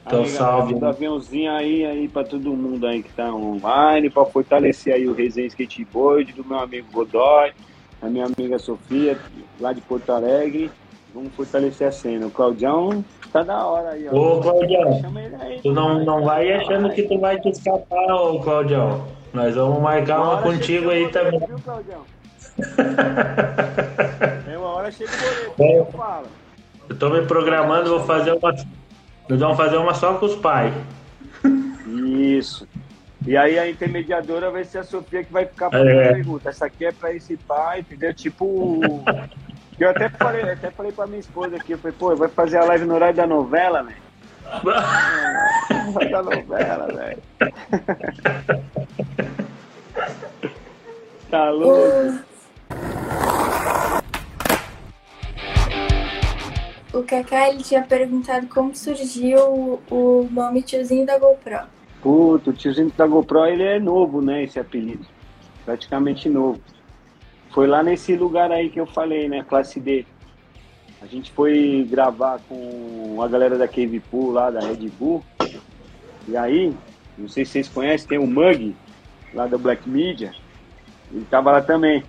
teu salve. Um aviãozinho aí, aí pra todo mundo aí que tá online, pra fortalecer aí o Resenha Skateboard, do meu amigo Godoy, da minha amiga Sofia, lá de Porto Alegre. Vamos fortalecer a cena. O Claudião tá da hora aí, ó. Ô, Claudião, tu não, não vai achando que tu vai te escapar, ô, Claudião. Nós vamos marcar uma contigo aí também. Viu, Claudião? <laughs> é uma hora chega o boleto, eu falo. Eu tô me programando, vou fazer uma. Nós vamos fazer uma só com os pais. Isso. E aí a intermediadora vai ser a Sofia que vai ficar fazendo é. pergunta. Essa aqui é pra esse pai, entendeu? Tipo Eu até falei, até falei pra minha esposa aqui, eu falei, pô, vai fazer a live no horário da novela, velho. <laughs> <laughs> da novela, velho. tá louco. O Kaká ele tinha perguntado como surgiu o, o nome tiozinho da GoPro. Puto, o tiozinho da GoPro ele é novo, né? Esse apelido. Praticamente novo. Foi lá nesse lugar aí que eu falei, né? Classe D. A gente foi gravar com a galera da Cave Pool lá, da Red Bull. E aí, não sei se vocês conhecem, tem o Mug, lá da Black Media. Ele tava lá também,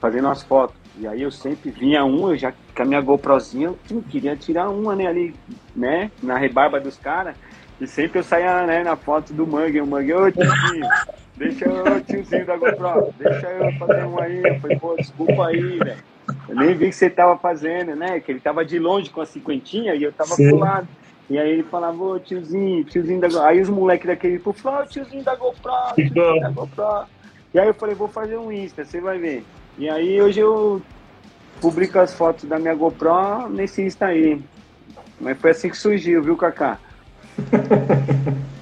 fazendo as fotos. E aí eu sempre vinha um, eu já com a minha GoProzinha, eu queria tirar uma, né, ali, né, na rebarba dos caras. E sempre eu saía, né, na foto do Mug, o Mug, ô tiozinho, deixa eu, tiozinho da GoPro, deixa eu fazer um aí. Eu falei, pô, desculpa aí, velho. Eu nem vi o que você tava fazendo, né, que ele tava de longe com a cinquentinha e eu tava Sim. pro lado. E aí ele falava, ô tiozinho, tiozinho da GoPro. Aí os moleques daquele, falaram, ô tiozinho da GoPro, tiozinho da GoPro. E aí eu falei, vou fazer um Insta, você vai ver. E aí hoje eu publico as fotos da minha GoPro nesse Insta aí. Mas foi assim que surgiu, viu, Kaká? <laughs>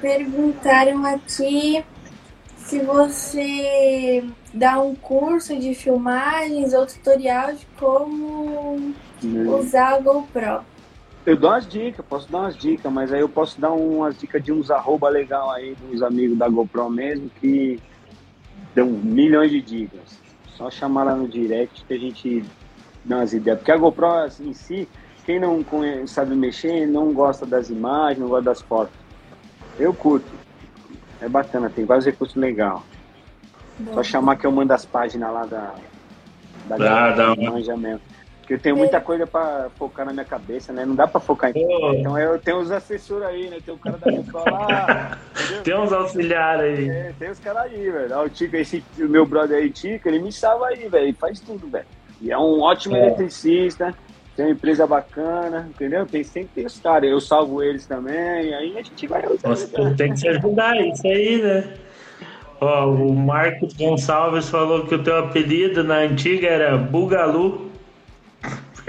Perguntaram aqui se você dá um curso de filmagens ou tutorial de como usar a GoPro. Eu dou umas dicas, posso dar umas dicas, mas aí eu posso dar umas dicas de uns arroba legal aí, dos amigos da GoPro mesmo, que dão milhões de dicas. Só chamar lá no direct que a gente umas ideias. Porque a GoPro assim, em si, quem não conhece, sabe mexer, não gosta das imagens, não gosta das fotos. Eu curto. É bacana, tem vários recursos legais. Só chamar que eu mando as páginas lá da, da uma- manja mesmo. Porque eu tenho muita coisa pra focar na minha cabeça, né? Não dá pra focar em Pô. Então eu tenho os assessores aí, né? Tem o cara da <laughs> GoPro lá? Tem uns auxiliares aí. É, tem os caras aí, velho. O Tico, esse o meu brother aí, Tico, ele me salva aí, velho. Ele faz tudo, velho. E é um ótimo É. eletricista, tem uma empresa bacana, entendeu? Tem sempre tem os caras. Eu salvo eles também, e aí a gente vai. Nossa, né? tem que se ajudar, isso aí, né? Ó, o Marcos Gonçalves falou que o teu apelido na antiga era Bugalu.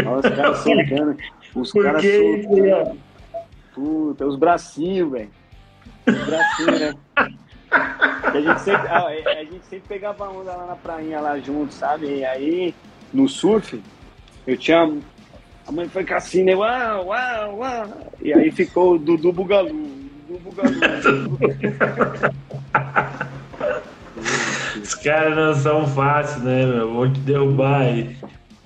Ó, os caras <laughs> soltando. Os caras soltando. Puta, os bracinhos, velho. Os bracinhos, né? A, gente sempre, ah, a gente sempre pegava onda lá na prainha lá junto, sabe? E aí, no surf, eu tinha. A mãe foi assim, né? Uau, uau, uau. E aí ficou o Dudu Bugalu. Dudu Bugalu. Os caras não são fáceis, né, meu? Vou te derrubar aí.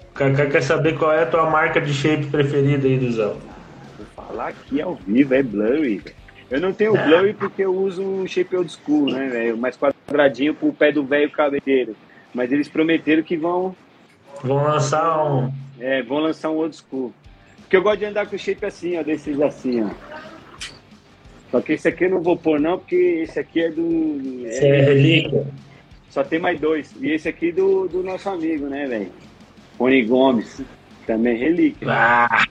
O Kaká quer saber qual é a tua marca de shape preferida aí, Duzão. Vou falar aqui ao vivo, é blurry. Eu não tenho blurry porque eu uso um shape old school, né, velho? Mais quadradinho pro pé do velho cabeleiro. Mas eles prometeram que vão, Vão lançar um. é, vão lançar um old school. Porque eu gosto de andar com o shape assim, ó, desses assim, ó. Só que esse aqui eu não vou pôr não, porque esse aqui é do... Isso é relíquia. Só tem mais dois. E esse aqui do, do nosso amigo, né, velho? Rony Gomes. Também relíquia. Ah,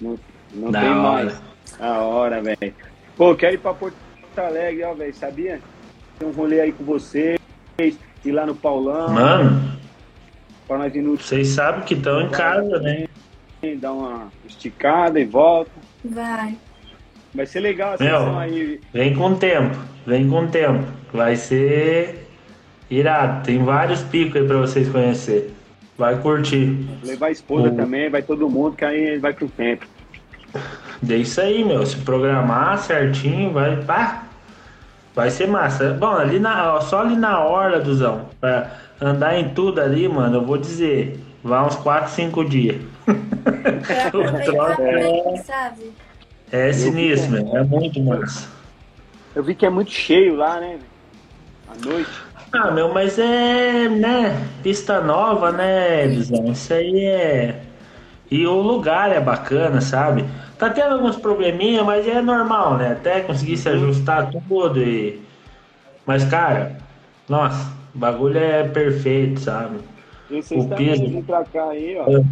Não, não tem hora. mais. A hora, velho. Pô, quero ir pra Porto Alegre, ó, velho. Sabia? Tem um rolê aí com vocês. Ir lá no Paulão. mano, Pra nós ir no vocês sabem que estão em casa, né? dar uma esticada e volta. Vai. Vai ser legal a Meu. sessão aí. Vem com tempo, vem com tempo. Vai ser irado. Tem vários picos aí pra vocês conhecer. Vai curtir. Levar a esposa Uhum. também, vai todo mundo, que aí vai com o tempo. É isso aí, meu. Se programar certinho, vai. Pá, vai ser massa. Bom, ali na, só ali na orla, Duzão. Pra andar em tudo ali, mano, eu vou dizer. Vai uns 4, 5 dias. Bem, sabe? É sinistro, meu. É muito massa. Eu vi que é muito cheio lá, né? velho? À noite. Ah, meu, mas é, né, pista nova, né, Duzão? Isso aí é. E o lugar é bacana, sabe? Tá tendo alguns probleminha, mas é normal, né? Até conseguir se ajustar tudo e. Mas, cara, nossa, o bagulho é perfeito, sabe? E vocês O também vêm pra cá aí, ó. É.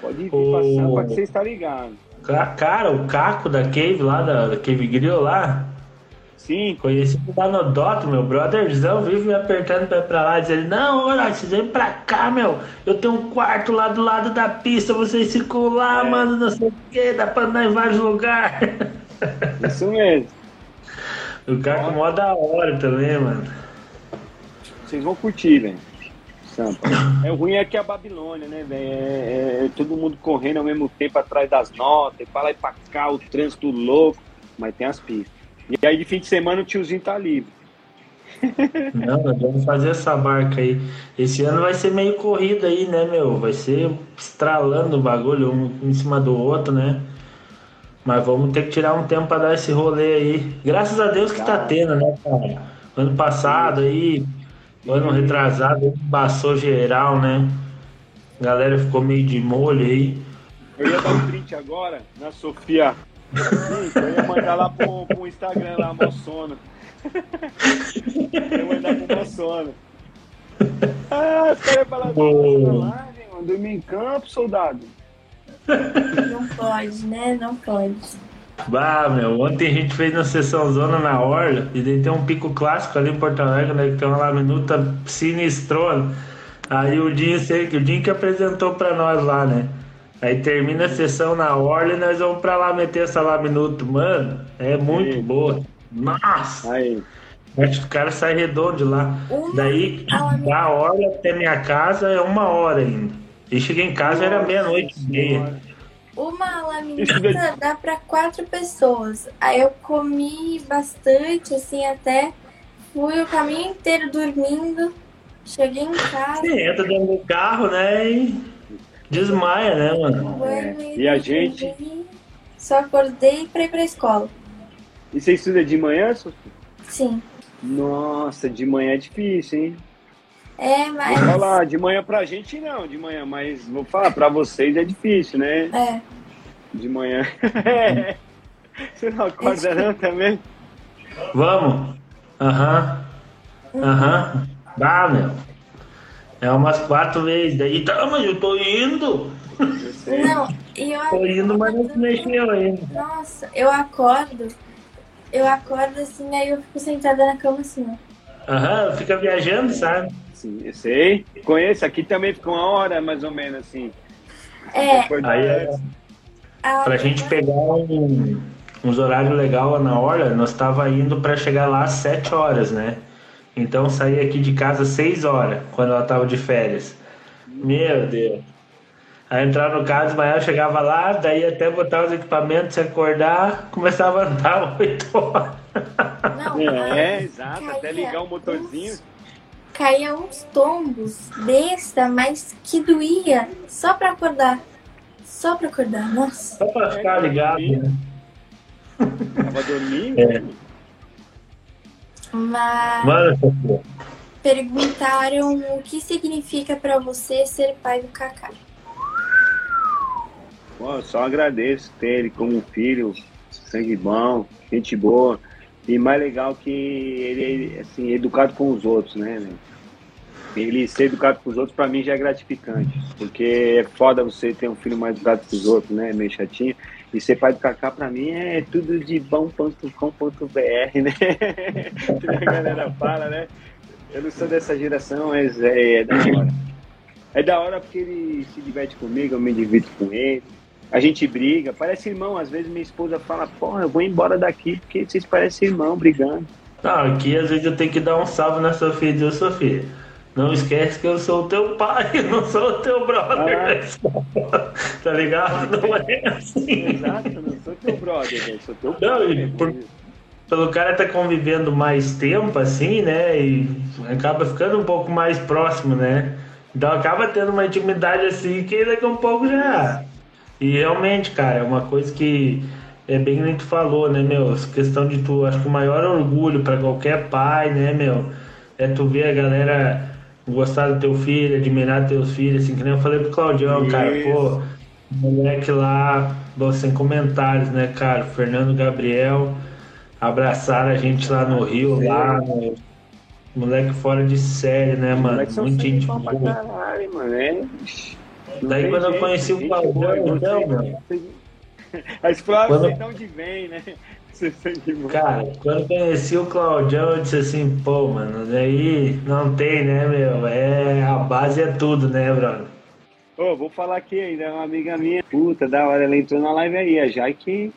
Pode vir O- pra Sampa que vocês. Ca- Cara, o Caco da Cave lá, da, da Cave Grill lá, Sim. Conhecido lá no Dota, meu brotherzão vive me apertando pra pra lá, dizendo, não, olha, vocês vêm pra cá, meu. Eu tenho um quarto lá do lado da pista, vocês ficam lá, É. mano, não sei o que, dá pra andar em vários lugares. Isso mesmo. <laughs> O cara com mó da hora também, mano. Vocês vão curtir, velho. Sampa. É o ruim é que é a Babilônia, né, velho? É, é todo mundo correndo ao mesmo tempo atrás das notas, e pra lá e pra cá, o trânsito louco, mas tem as pistas. E aí de fim de semana o tiozinho tá livre. Não, nós vamos fazer essa barca aí. Esse ano vai ser meio corrida aí, né, meu? Vai ser estralando o bagulho um em cima do outro, né? Mas vamos ter que tirar um tempo pra dar esse rolê aí. Graças a Deus que tá tendo, né, cara? Ano passado aí, ano retrasado, passou geral, né? A galera ficou meio de molho aí. Eu ia dar um print agora na Sofia. Sim, eu ia mandar lá pro, pro Instagram lá, mó sono. Eu ia mandar pro mó sono. Ah, os caras iam falar, Boa. lá, mano, dormir em campo, soldado. Não pode, né? Não pode. Bah, meu, ontem a gente fez na sessão zona na Orla e daí tem um pico clássico ali em Porto Alegre, né? Que tem uma laminuta sinistrona. Aí o Dinho, sei que o Dinho que apresentou pra nós lá, né? Aí termina a sessão na Orla e nós vamos pra lá meter essa laminuta. Mano, é muito Sim. boa. Nossa! Aí, Acho que o cara sai redondo de lá. Uma Daí, da Orla até minha casa é uma hora ainda. E cheguei em casa era meia-noite e meia. Uma daí- dá pra quatro pessoas. Aí eu comi bastante, assim, até fui o caminho inteiro dormindo. Cheguei em casa, Você entra dentro do carro, né? E desmaia, né, mano? É. E a gente? Só acordei pra ir pra escola. E você estuda de manhã, Sofia? Sim. Nossa, de manhã é difícil, hein? É, Vou mas. falar, de manhã pra gente não, de manhã, mas vou falar, pra vocês é difícil, né? É. De manhã. <laughs> Você não acorda não também? Vamos? Aham. Aham. Dá, meu. É umas quatro vezes. Daí, tá, mas eu tô indo. Eu. Não, e eu Tô indo, mas não se mexeu ainda. Nossa, eu acordo. Eu acordo assim, aí eu fico sentada na cama assim, ó. Aham, fica viajando, sabe? Sim, eu sei. Conheço, aqui também fica uma hora mais ou menos assim. É, Aí, é, antes. a pra gente pegar um, uns horários legais lá na hora, nós tava indo pra chegar lá às sete horas, né? Então saí aqui de casa às seis horas, quando ela tava de férias. Meu Deus. Aí entrar no carro de manhã, eu chegava lá, daí até botar os equipamentos, se acordar, começava a andar <laughs> oito horas. Não, É, aí exato, até ligar o motorzinho. Caía uns tombos besta, mas que doía só pra acordar. Só pra acordar, nossa. Só pra ficar ligado, né? Tava dormindo. É. Mas Mano, perguntaram o que significa pra você ser pai do Kaká. Pô, eu só agradeço ter ele como filho, sangue bom, gente boa. E mais legal que ele é assim, educado com os outros, né? né? Ele ser educado com os outros, pra mim, já é gratificante. Porque é foda você ter um filho mais educado que os outros, né? Meio chatinho. E ser pai do Kaká, pra mim, é tudo de bom.com.br, né? <laughs> que a galera fala, né? Eu não sou dessa geração, mas é, é da hora. É da hora porque ele se diverte comigo, eu me divirto com ele. A gente briga, parece irmão. Às vezes minha esposa fala, pô, eu vou embora daqui porque vocês parecem irmão brigando. Não, aqui às vezes eu tenho que dar um salve na Sofia e dizer, Sofia, não esquece que eu sou o teu pai, <laughs> eu não sou o teu brother. <laughs> tá ligado? Não é <laughs> assim. Exato, eu não sou teu brother, velho, sou teu Não, pai. e né? por- Pelo cara tá convivendo mais tempo, assim, né? E acaba ficando um pouco mais próximo, né? Então acaba tendo uma intimidade assim que daqui a um pouco já. E realmente, cara, é uma coisa que é bem que nem tu falou, né, meu? Essa questão de tu, acho que o maior orgulho pra qualquer pai, né, meu? É tu ver a galera gostar do teu filho, admirar teus filhos, assim, que nem eu falei pro Claudião, cara, Isso. pô, moleque lá, sem comentários, né, cara? Fernando Gabriel abraçaram a gente lá no Rio, lá, no- moleque fora de série, né, mano? Muito gente pra boa. caralho, mano. É... Daí tem quando eu jeito, conheci o gente boa, então, meu. Quando... de onde vem, né? <laughs> Cara, quando conheci o Claudião, eu disse assim, pô, mano, daí não tem, né, meu? É, a base é tudo, né, brother? Ô, vou falar aqui ainda, uma amiga minha, puta, da hora, ela entrou na live aí, a Jaque.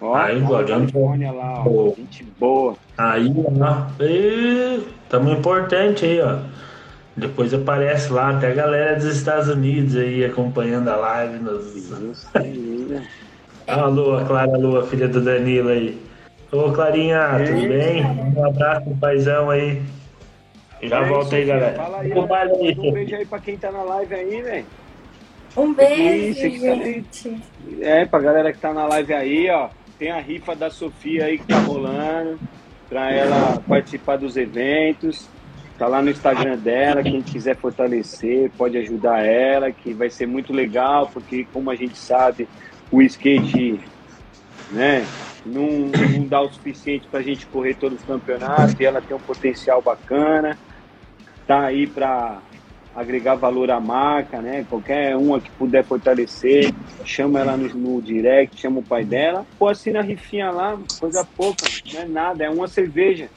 Ó, aí, o Claudião. lá, ó, gente boa. Aí, ó, e, tamo importante aí, ó. Depois aparece lá, até a galera dos Estados Unidos aí acompanhando a live. Nos... a <laughs> Lua, Clara Lua, filha do Danilo aí. Ô Clarinha, tudo bem? Um abraço pro paizão aí. Já é volta aí, galera. Fala aí, um, um beijo aí pra quem tá na live aí, velho. Um beijo, Isso, gente. Tá é, pra galera que tá na live aí, ó. Tem a rifa da Sofia aí que tá rolando. Pra ela participar dos eventos. Tá lá no Instagram dela, quem quiser fortalecer, pode ajudar ela, que vai ser muito legal, porque como a gente sabe, o skate né, não, não dá o suficiente para a gente correr todos os campeonatos e ela tem um potencial bacana, tá aí para agregar valor à marca, né? Qualquer uma que puder fortalecer, chama ela no, no direct, chama o pai dela, pô, assina a rifinha lá, coisa pouca, não é nada, é uma cerveja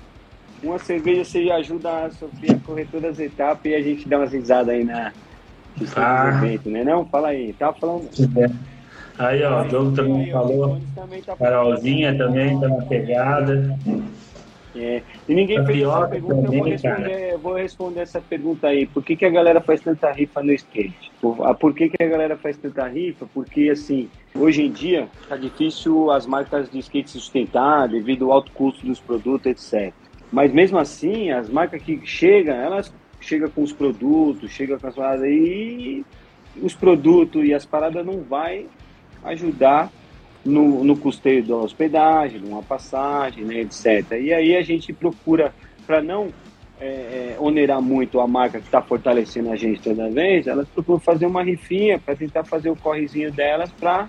uma cerveja você ajuda a Sofia a correr todas as etapas e a gente dá umas risadas aí na ah. evento, né? Não, fala aí, tava falando. Aí, ó, o Diogo também falou. Também tá Carolzinha também tá na pegada. É. E ninguém fez essa pergunta, também, eu vou responder, vou responder, essa pergunta aí. Por que, que a galera faz tanta rifa no skate? Por, ah, por que, que a galera faz tanta rifa? Porque, assim, hoje em dia tá difícil as marcas de skate se sustentar devido ao alto custo dos produtos, etc. Mas mesmo assim, as marcas que chegam, elas chegam com os produtos, chegam com as paradas e os produtos e as paradas não vai ajudar no, no custeio da hospedagem, numa passagem, né, etc. E aí a gente procura, para não é, é, onerar muito a marca que está fortalecendo a gente toda vez, elas procuram fazer uma rifinha para tentar fazer o correzinho delas para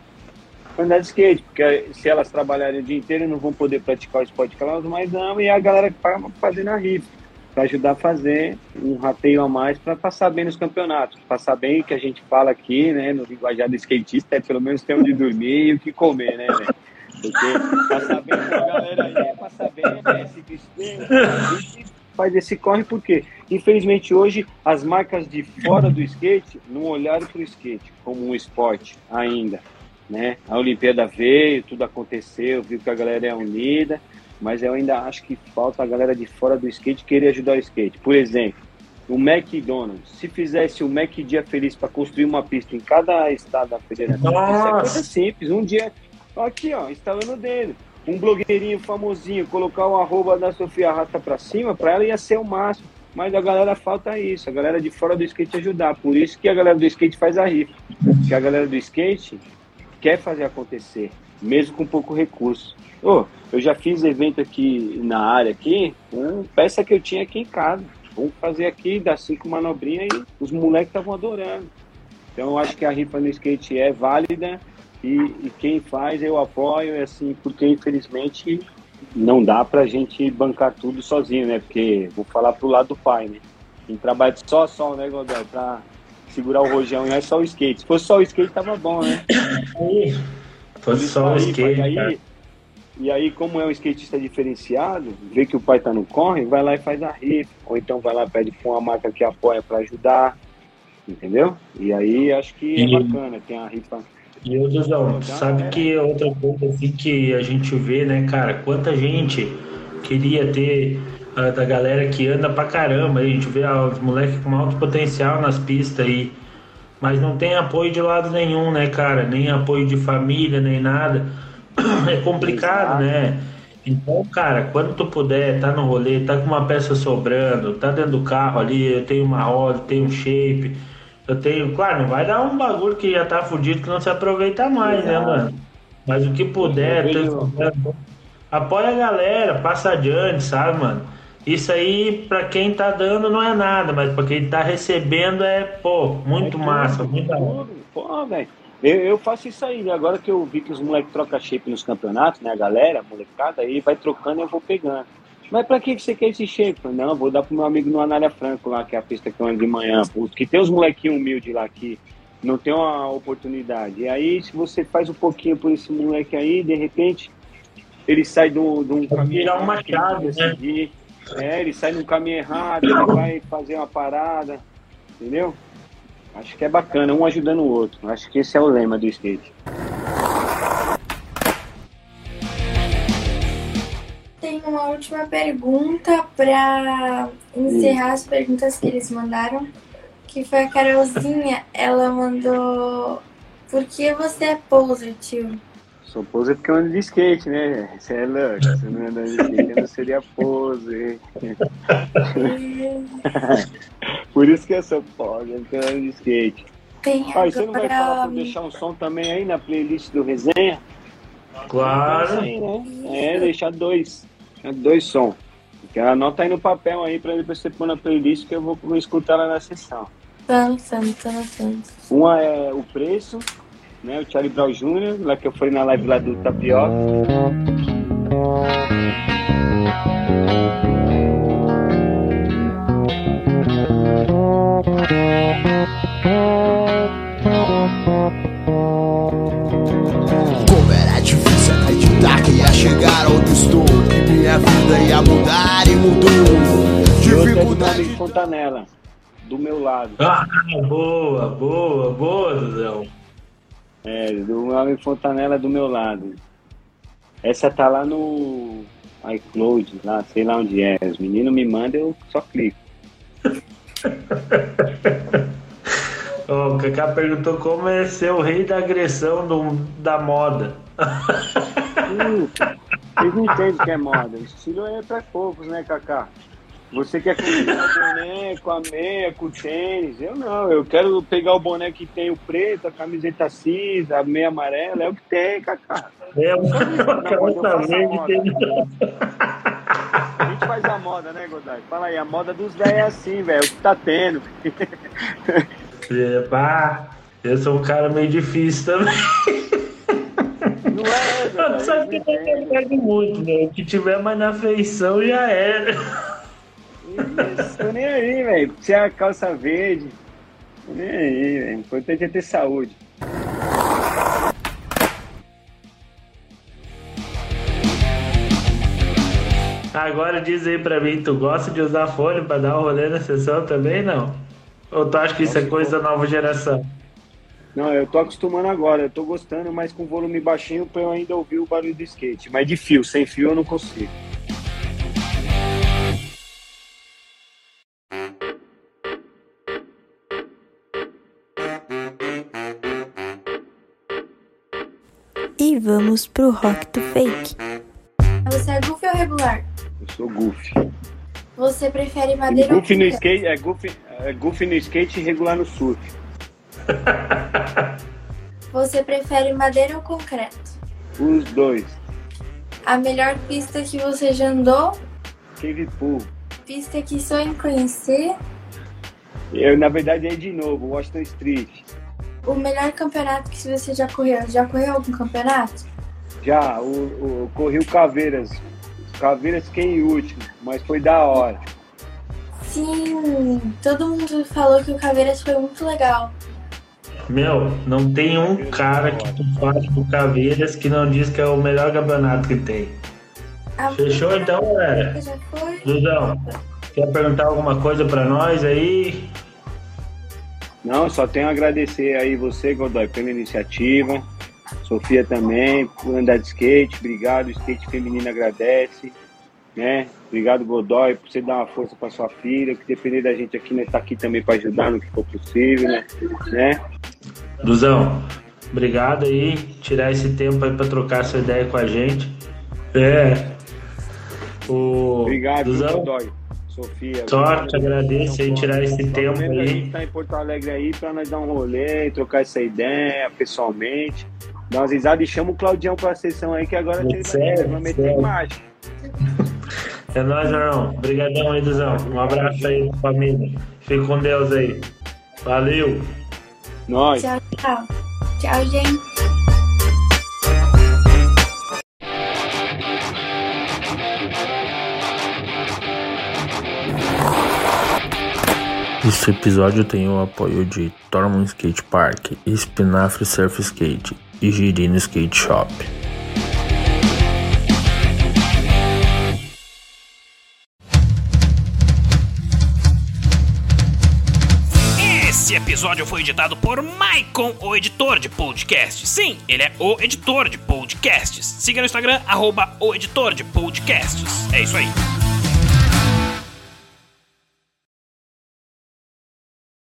andar de skate, porque se elas trabalharem o dia inteiro não vão poder praticar o esporte que elas mais amam e a galera que paga fazendo a rifa para ajudar a fazer um rateio a mais para passar bem nos campeonatos. Passar bem, que a gente fala aqui, né, no linguajar do skatista, é pelo menos ter onde dormir e o que comer, né, velho? Porque passar bem galera aí é passar bem, né, se faz esse corre porque, infelizmente, hoje as marcas de fora do skate não olharam para o skate como um esporte ainda né? A Olimpíada veio, tudo aconteceu, viu que a galera é unida, mas eu ainda acho que falta a galera de fora do skate querer ajudar o skate. Por exemplo, o McDonald's, se fizesse o Mac Dia Feliz para construir uma pista em cada estado da federação, isso é coisa simples. Um dia, aqui ó, instalando dele. Um blogueirinho famosinho, colocar o arroba da Sofia Rasta para cima, para ela ia ser o máximo. Mas a galera falta isso, a galera de fora do skate ajudar. Por isso que a galera do skate faz a rifa. Que a galera do skate quer fazer acontecer, mesmo com pouco recurso. Oh, eu já fiz evento aqui na área aqui, com peça que eu tinha aqui em casa. Vamos fazer aqui, dar cinco manobrinhas e os moleques estavam adorando. Então eu acho que a rifa no skate é válida e, e quem faz eu apoio, é assim, porque infelizmente não dá pra gente bancar tudo sozinho, né? Porque vou falar pro lado do pai, né? Quem trabalha só, só, né, Godel? Pra segurar o rojão, não é só o skate. Se fosse só o skate, tava bom, né? Fosse só o skate. E aí, e aí, como é um skatista diferenciado, vê que o pai tá no corre, vai lá e faz a rifa. Ou então vai lá e pede pra uma marca que apoia para ajudar. Entendeu? E aí acho que é e... bacana, tem a rifa. E o Duzão, sabe é... que outra coisa assim que a gente vê, né, cara? Quanta gente queria ter da galera que anda pra caramba. A gente vê os moleques com alto potencial nas pistas aí. Mas não tem apoio de lado nenhum, né, cara? Nem apoio de família, nem nada. <clears throat> É complicado, Exato. né? Então, cara, quando tu puder, tá no rolê, tá com uma peça sobrando, tá dentro do carro ali, eu tenho uma roda, tenho um shape, eu tenho. Claro, não vai dar um bagulho que já tá fudido que não se aproveita mais, né, mano? Mas o que puder, tá... apoia a galera, passa adiante, sabe, mano? Isso aí, para quem tá dando, não é nada, mas para quem tá recebendo é, pô, muito é massa, muito tudo. Pô, velho. Eu, eu, faço isso aí, né? agora que eu vi que os moleques trocam shape nos campeonatos, né? A galera, a molecada, aí vai trocando e eu vou pegando. Mas pra que você quer esse shape? Não, vou dar pro meu amigo no Anália Franco lá, que é a pista que eu ando de manhã, que tem os molequinhos humildes lá que não tem uma oportunidade. E aí, se você faz um pouquinho por esse moleque aí, de repente, ele sai de um, caminho Virar uma que chave, né? decidir. É, ele sai num caminho errado, ele vai fazer uma parada, entendeu? Acho que é bacana, um ajudando o outro. Acho que esse é o lema do skate. Tem uma última pergunta para encerrar as perguntas que eles mandaram, que foi a Carolzinha. Ela mandou: Por que você é poser, tio? Sou pose porque eu ando de skate, né? Você é louco. Se eu não andar de skate, não seria pose. <laughs> Por isso que eu sou pose, porque eu ando de skate. Tem Ah, e você não vai falar pra deixar um som também aí na playlist do resenha? Claro. Né? É, deixar dois. Deixar dois sons. Porque anota aí no papel aí pra depois você pôr na playlist que eu vou escutar lá na sessão. Tô anotando, tô anotando. Uma é o preço, né? O Charlie Brown Jr., lá que eu fui na live lá do Tapioca. Como era difícil acreditar que ia chegar onde estou Que minha vida ia mudar e mudou Dificuldade amigo Fontanella, do meu lado. Ah, boa, boa, boa, Dudão. É, do amigo Fontanella do meu lado. Essa tá lá no iCloud, lá, sei lá onde é. Os meninos me mandam, eu só clico. <laughs> O Kaká perguntou como é ser o rei da agressão do, da moda. Hum, Vocês não entendem o que é moda. Estilo é pra poucos, né, Kaká? Você quer combinar o boné com a meia, com o tênis? Eu não, eu quero pegar o boné que tem o preto, a camiseta cinza, a meia amarela, é o que tem, Kaká. É uma eu calça faço a <laughs> verde tem. A gente faz a moda, né, Godai? Fala aí, a moda dos 10 é assim, velho, o que tá tendo. É, pá, eu sou um cara meio difícil também. Não é, Godai, eles que eu não pego muito, né? O que tiver mais na feição já era. Isso, tô nem aí, velho. Se é a calça verde, tô nem aí, velho. O importante é ter saúde. Agora diz aí pra mim, tu gosta de usar fone pra dar um rolê na sessão também, não? Ou tu acha que isso é coisa da nova geração? Não, eu tô acostumando agora, eu tô gostando, mas com volume baixinho pra eu ainda ouvir o barulho do skate. Mas de fio, sem fio eu não consigo. E vamos pro rock do fake. Você é goofy ou regular? Eu sou goofy. Você prefere madeira ou Goofy no concreto? skate, é goofy, é goofy no skate e regular no surf. <laughs> Você prefere madeira ou concreto? Os dois. A melhor pista que você já andou? Cave Pool. Pista que sonha em conhecer? Eu, na verdade, é de novo, Washington Street. O melhor campeonato que você já correu? Já correu algum campeonato? Já, o, o, corri o Caveiras. Caveiras fiquei em último, mas foi da hora. Sim, todo mundo falou que o Caveiras foi muito legal. Meu, não tem um cara que tu faz do Caveiras que não diz que é o melhor campeonato que tem. A Fechou então, galera? Dudão, quer perguntar alguma coisa pra nós aí? Não, só tenho a agradecer aí você, Godoy, pela iniciativa. Sofia também, por andar de skate. Obrigado, o skate feminino agradece. Né? Obrigado, Godoy, por você dar uma força para sua filha. Que depender da gente aqui, né? Tá aqui também para ajudar no que for possível, né? né? Duzão, obrigado aí, tirar esse tempo aí pra trocar essa ideia com a gente. É. O Obrigado, Duzão, Godoy. Sofia. Sorte, agradeço aí, tirar esse tempo menos A aí. gente tá em Porto Alegre aí para nós dar um rolê, trocar essa ideia pessoalmente. Dar umas risadas e chama o Claudião pra sessão aí, que agora ele vai, meter mágica. É nóis, meu irmão. Obrigadão aí, Duzão. Um abraço aí, família. Fique com Deus aí. Valeu. Nós. Tchau, tchau. Tchau, gente. Este episódio tem o apoio de Tormund Skate Park, Espinafre Surf Skate e Girino Skate Shop. Esse episódio foi editado por Maicon, o editor de podcasts. Sim, ele é o editor de podcasts. Siga no Instagram, arroba o editor de podcasts. É isso aí.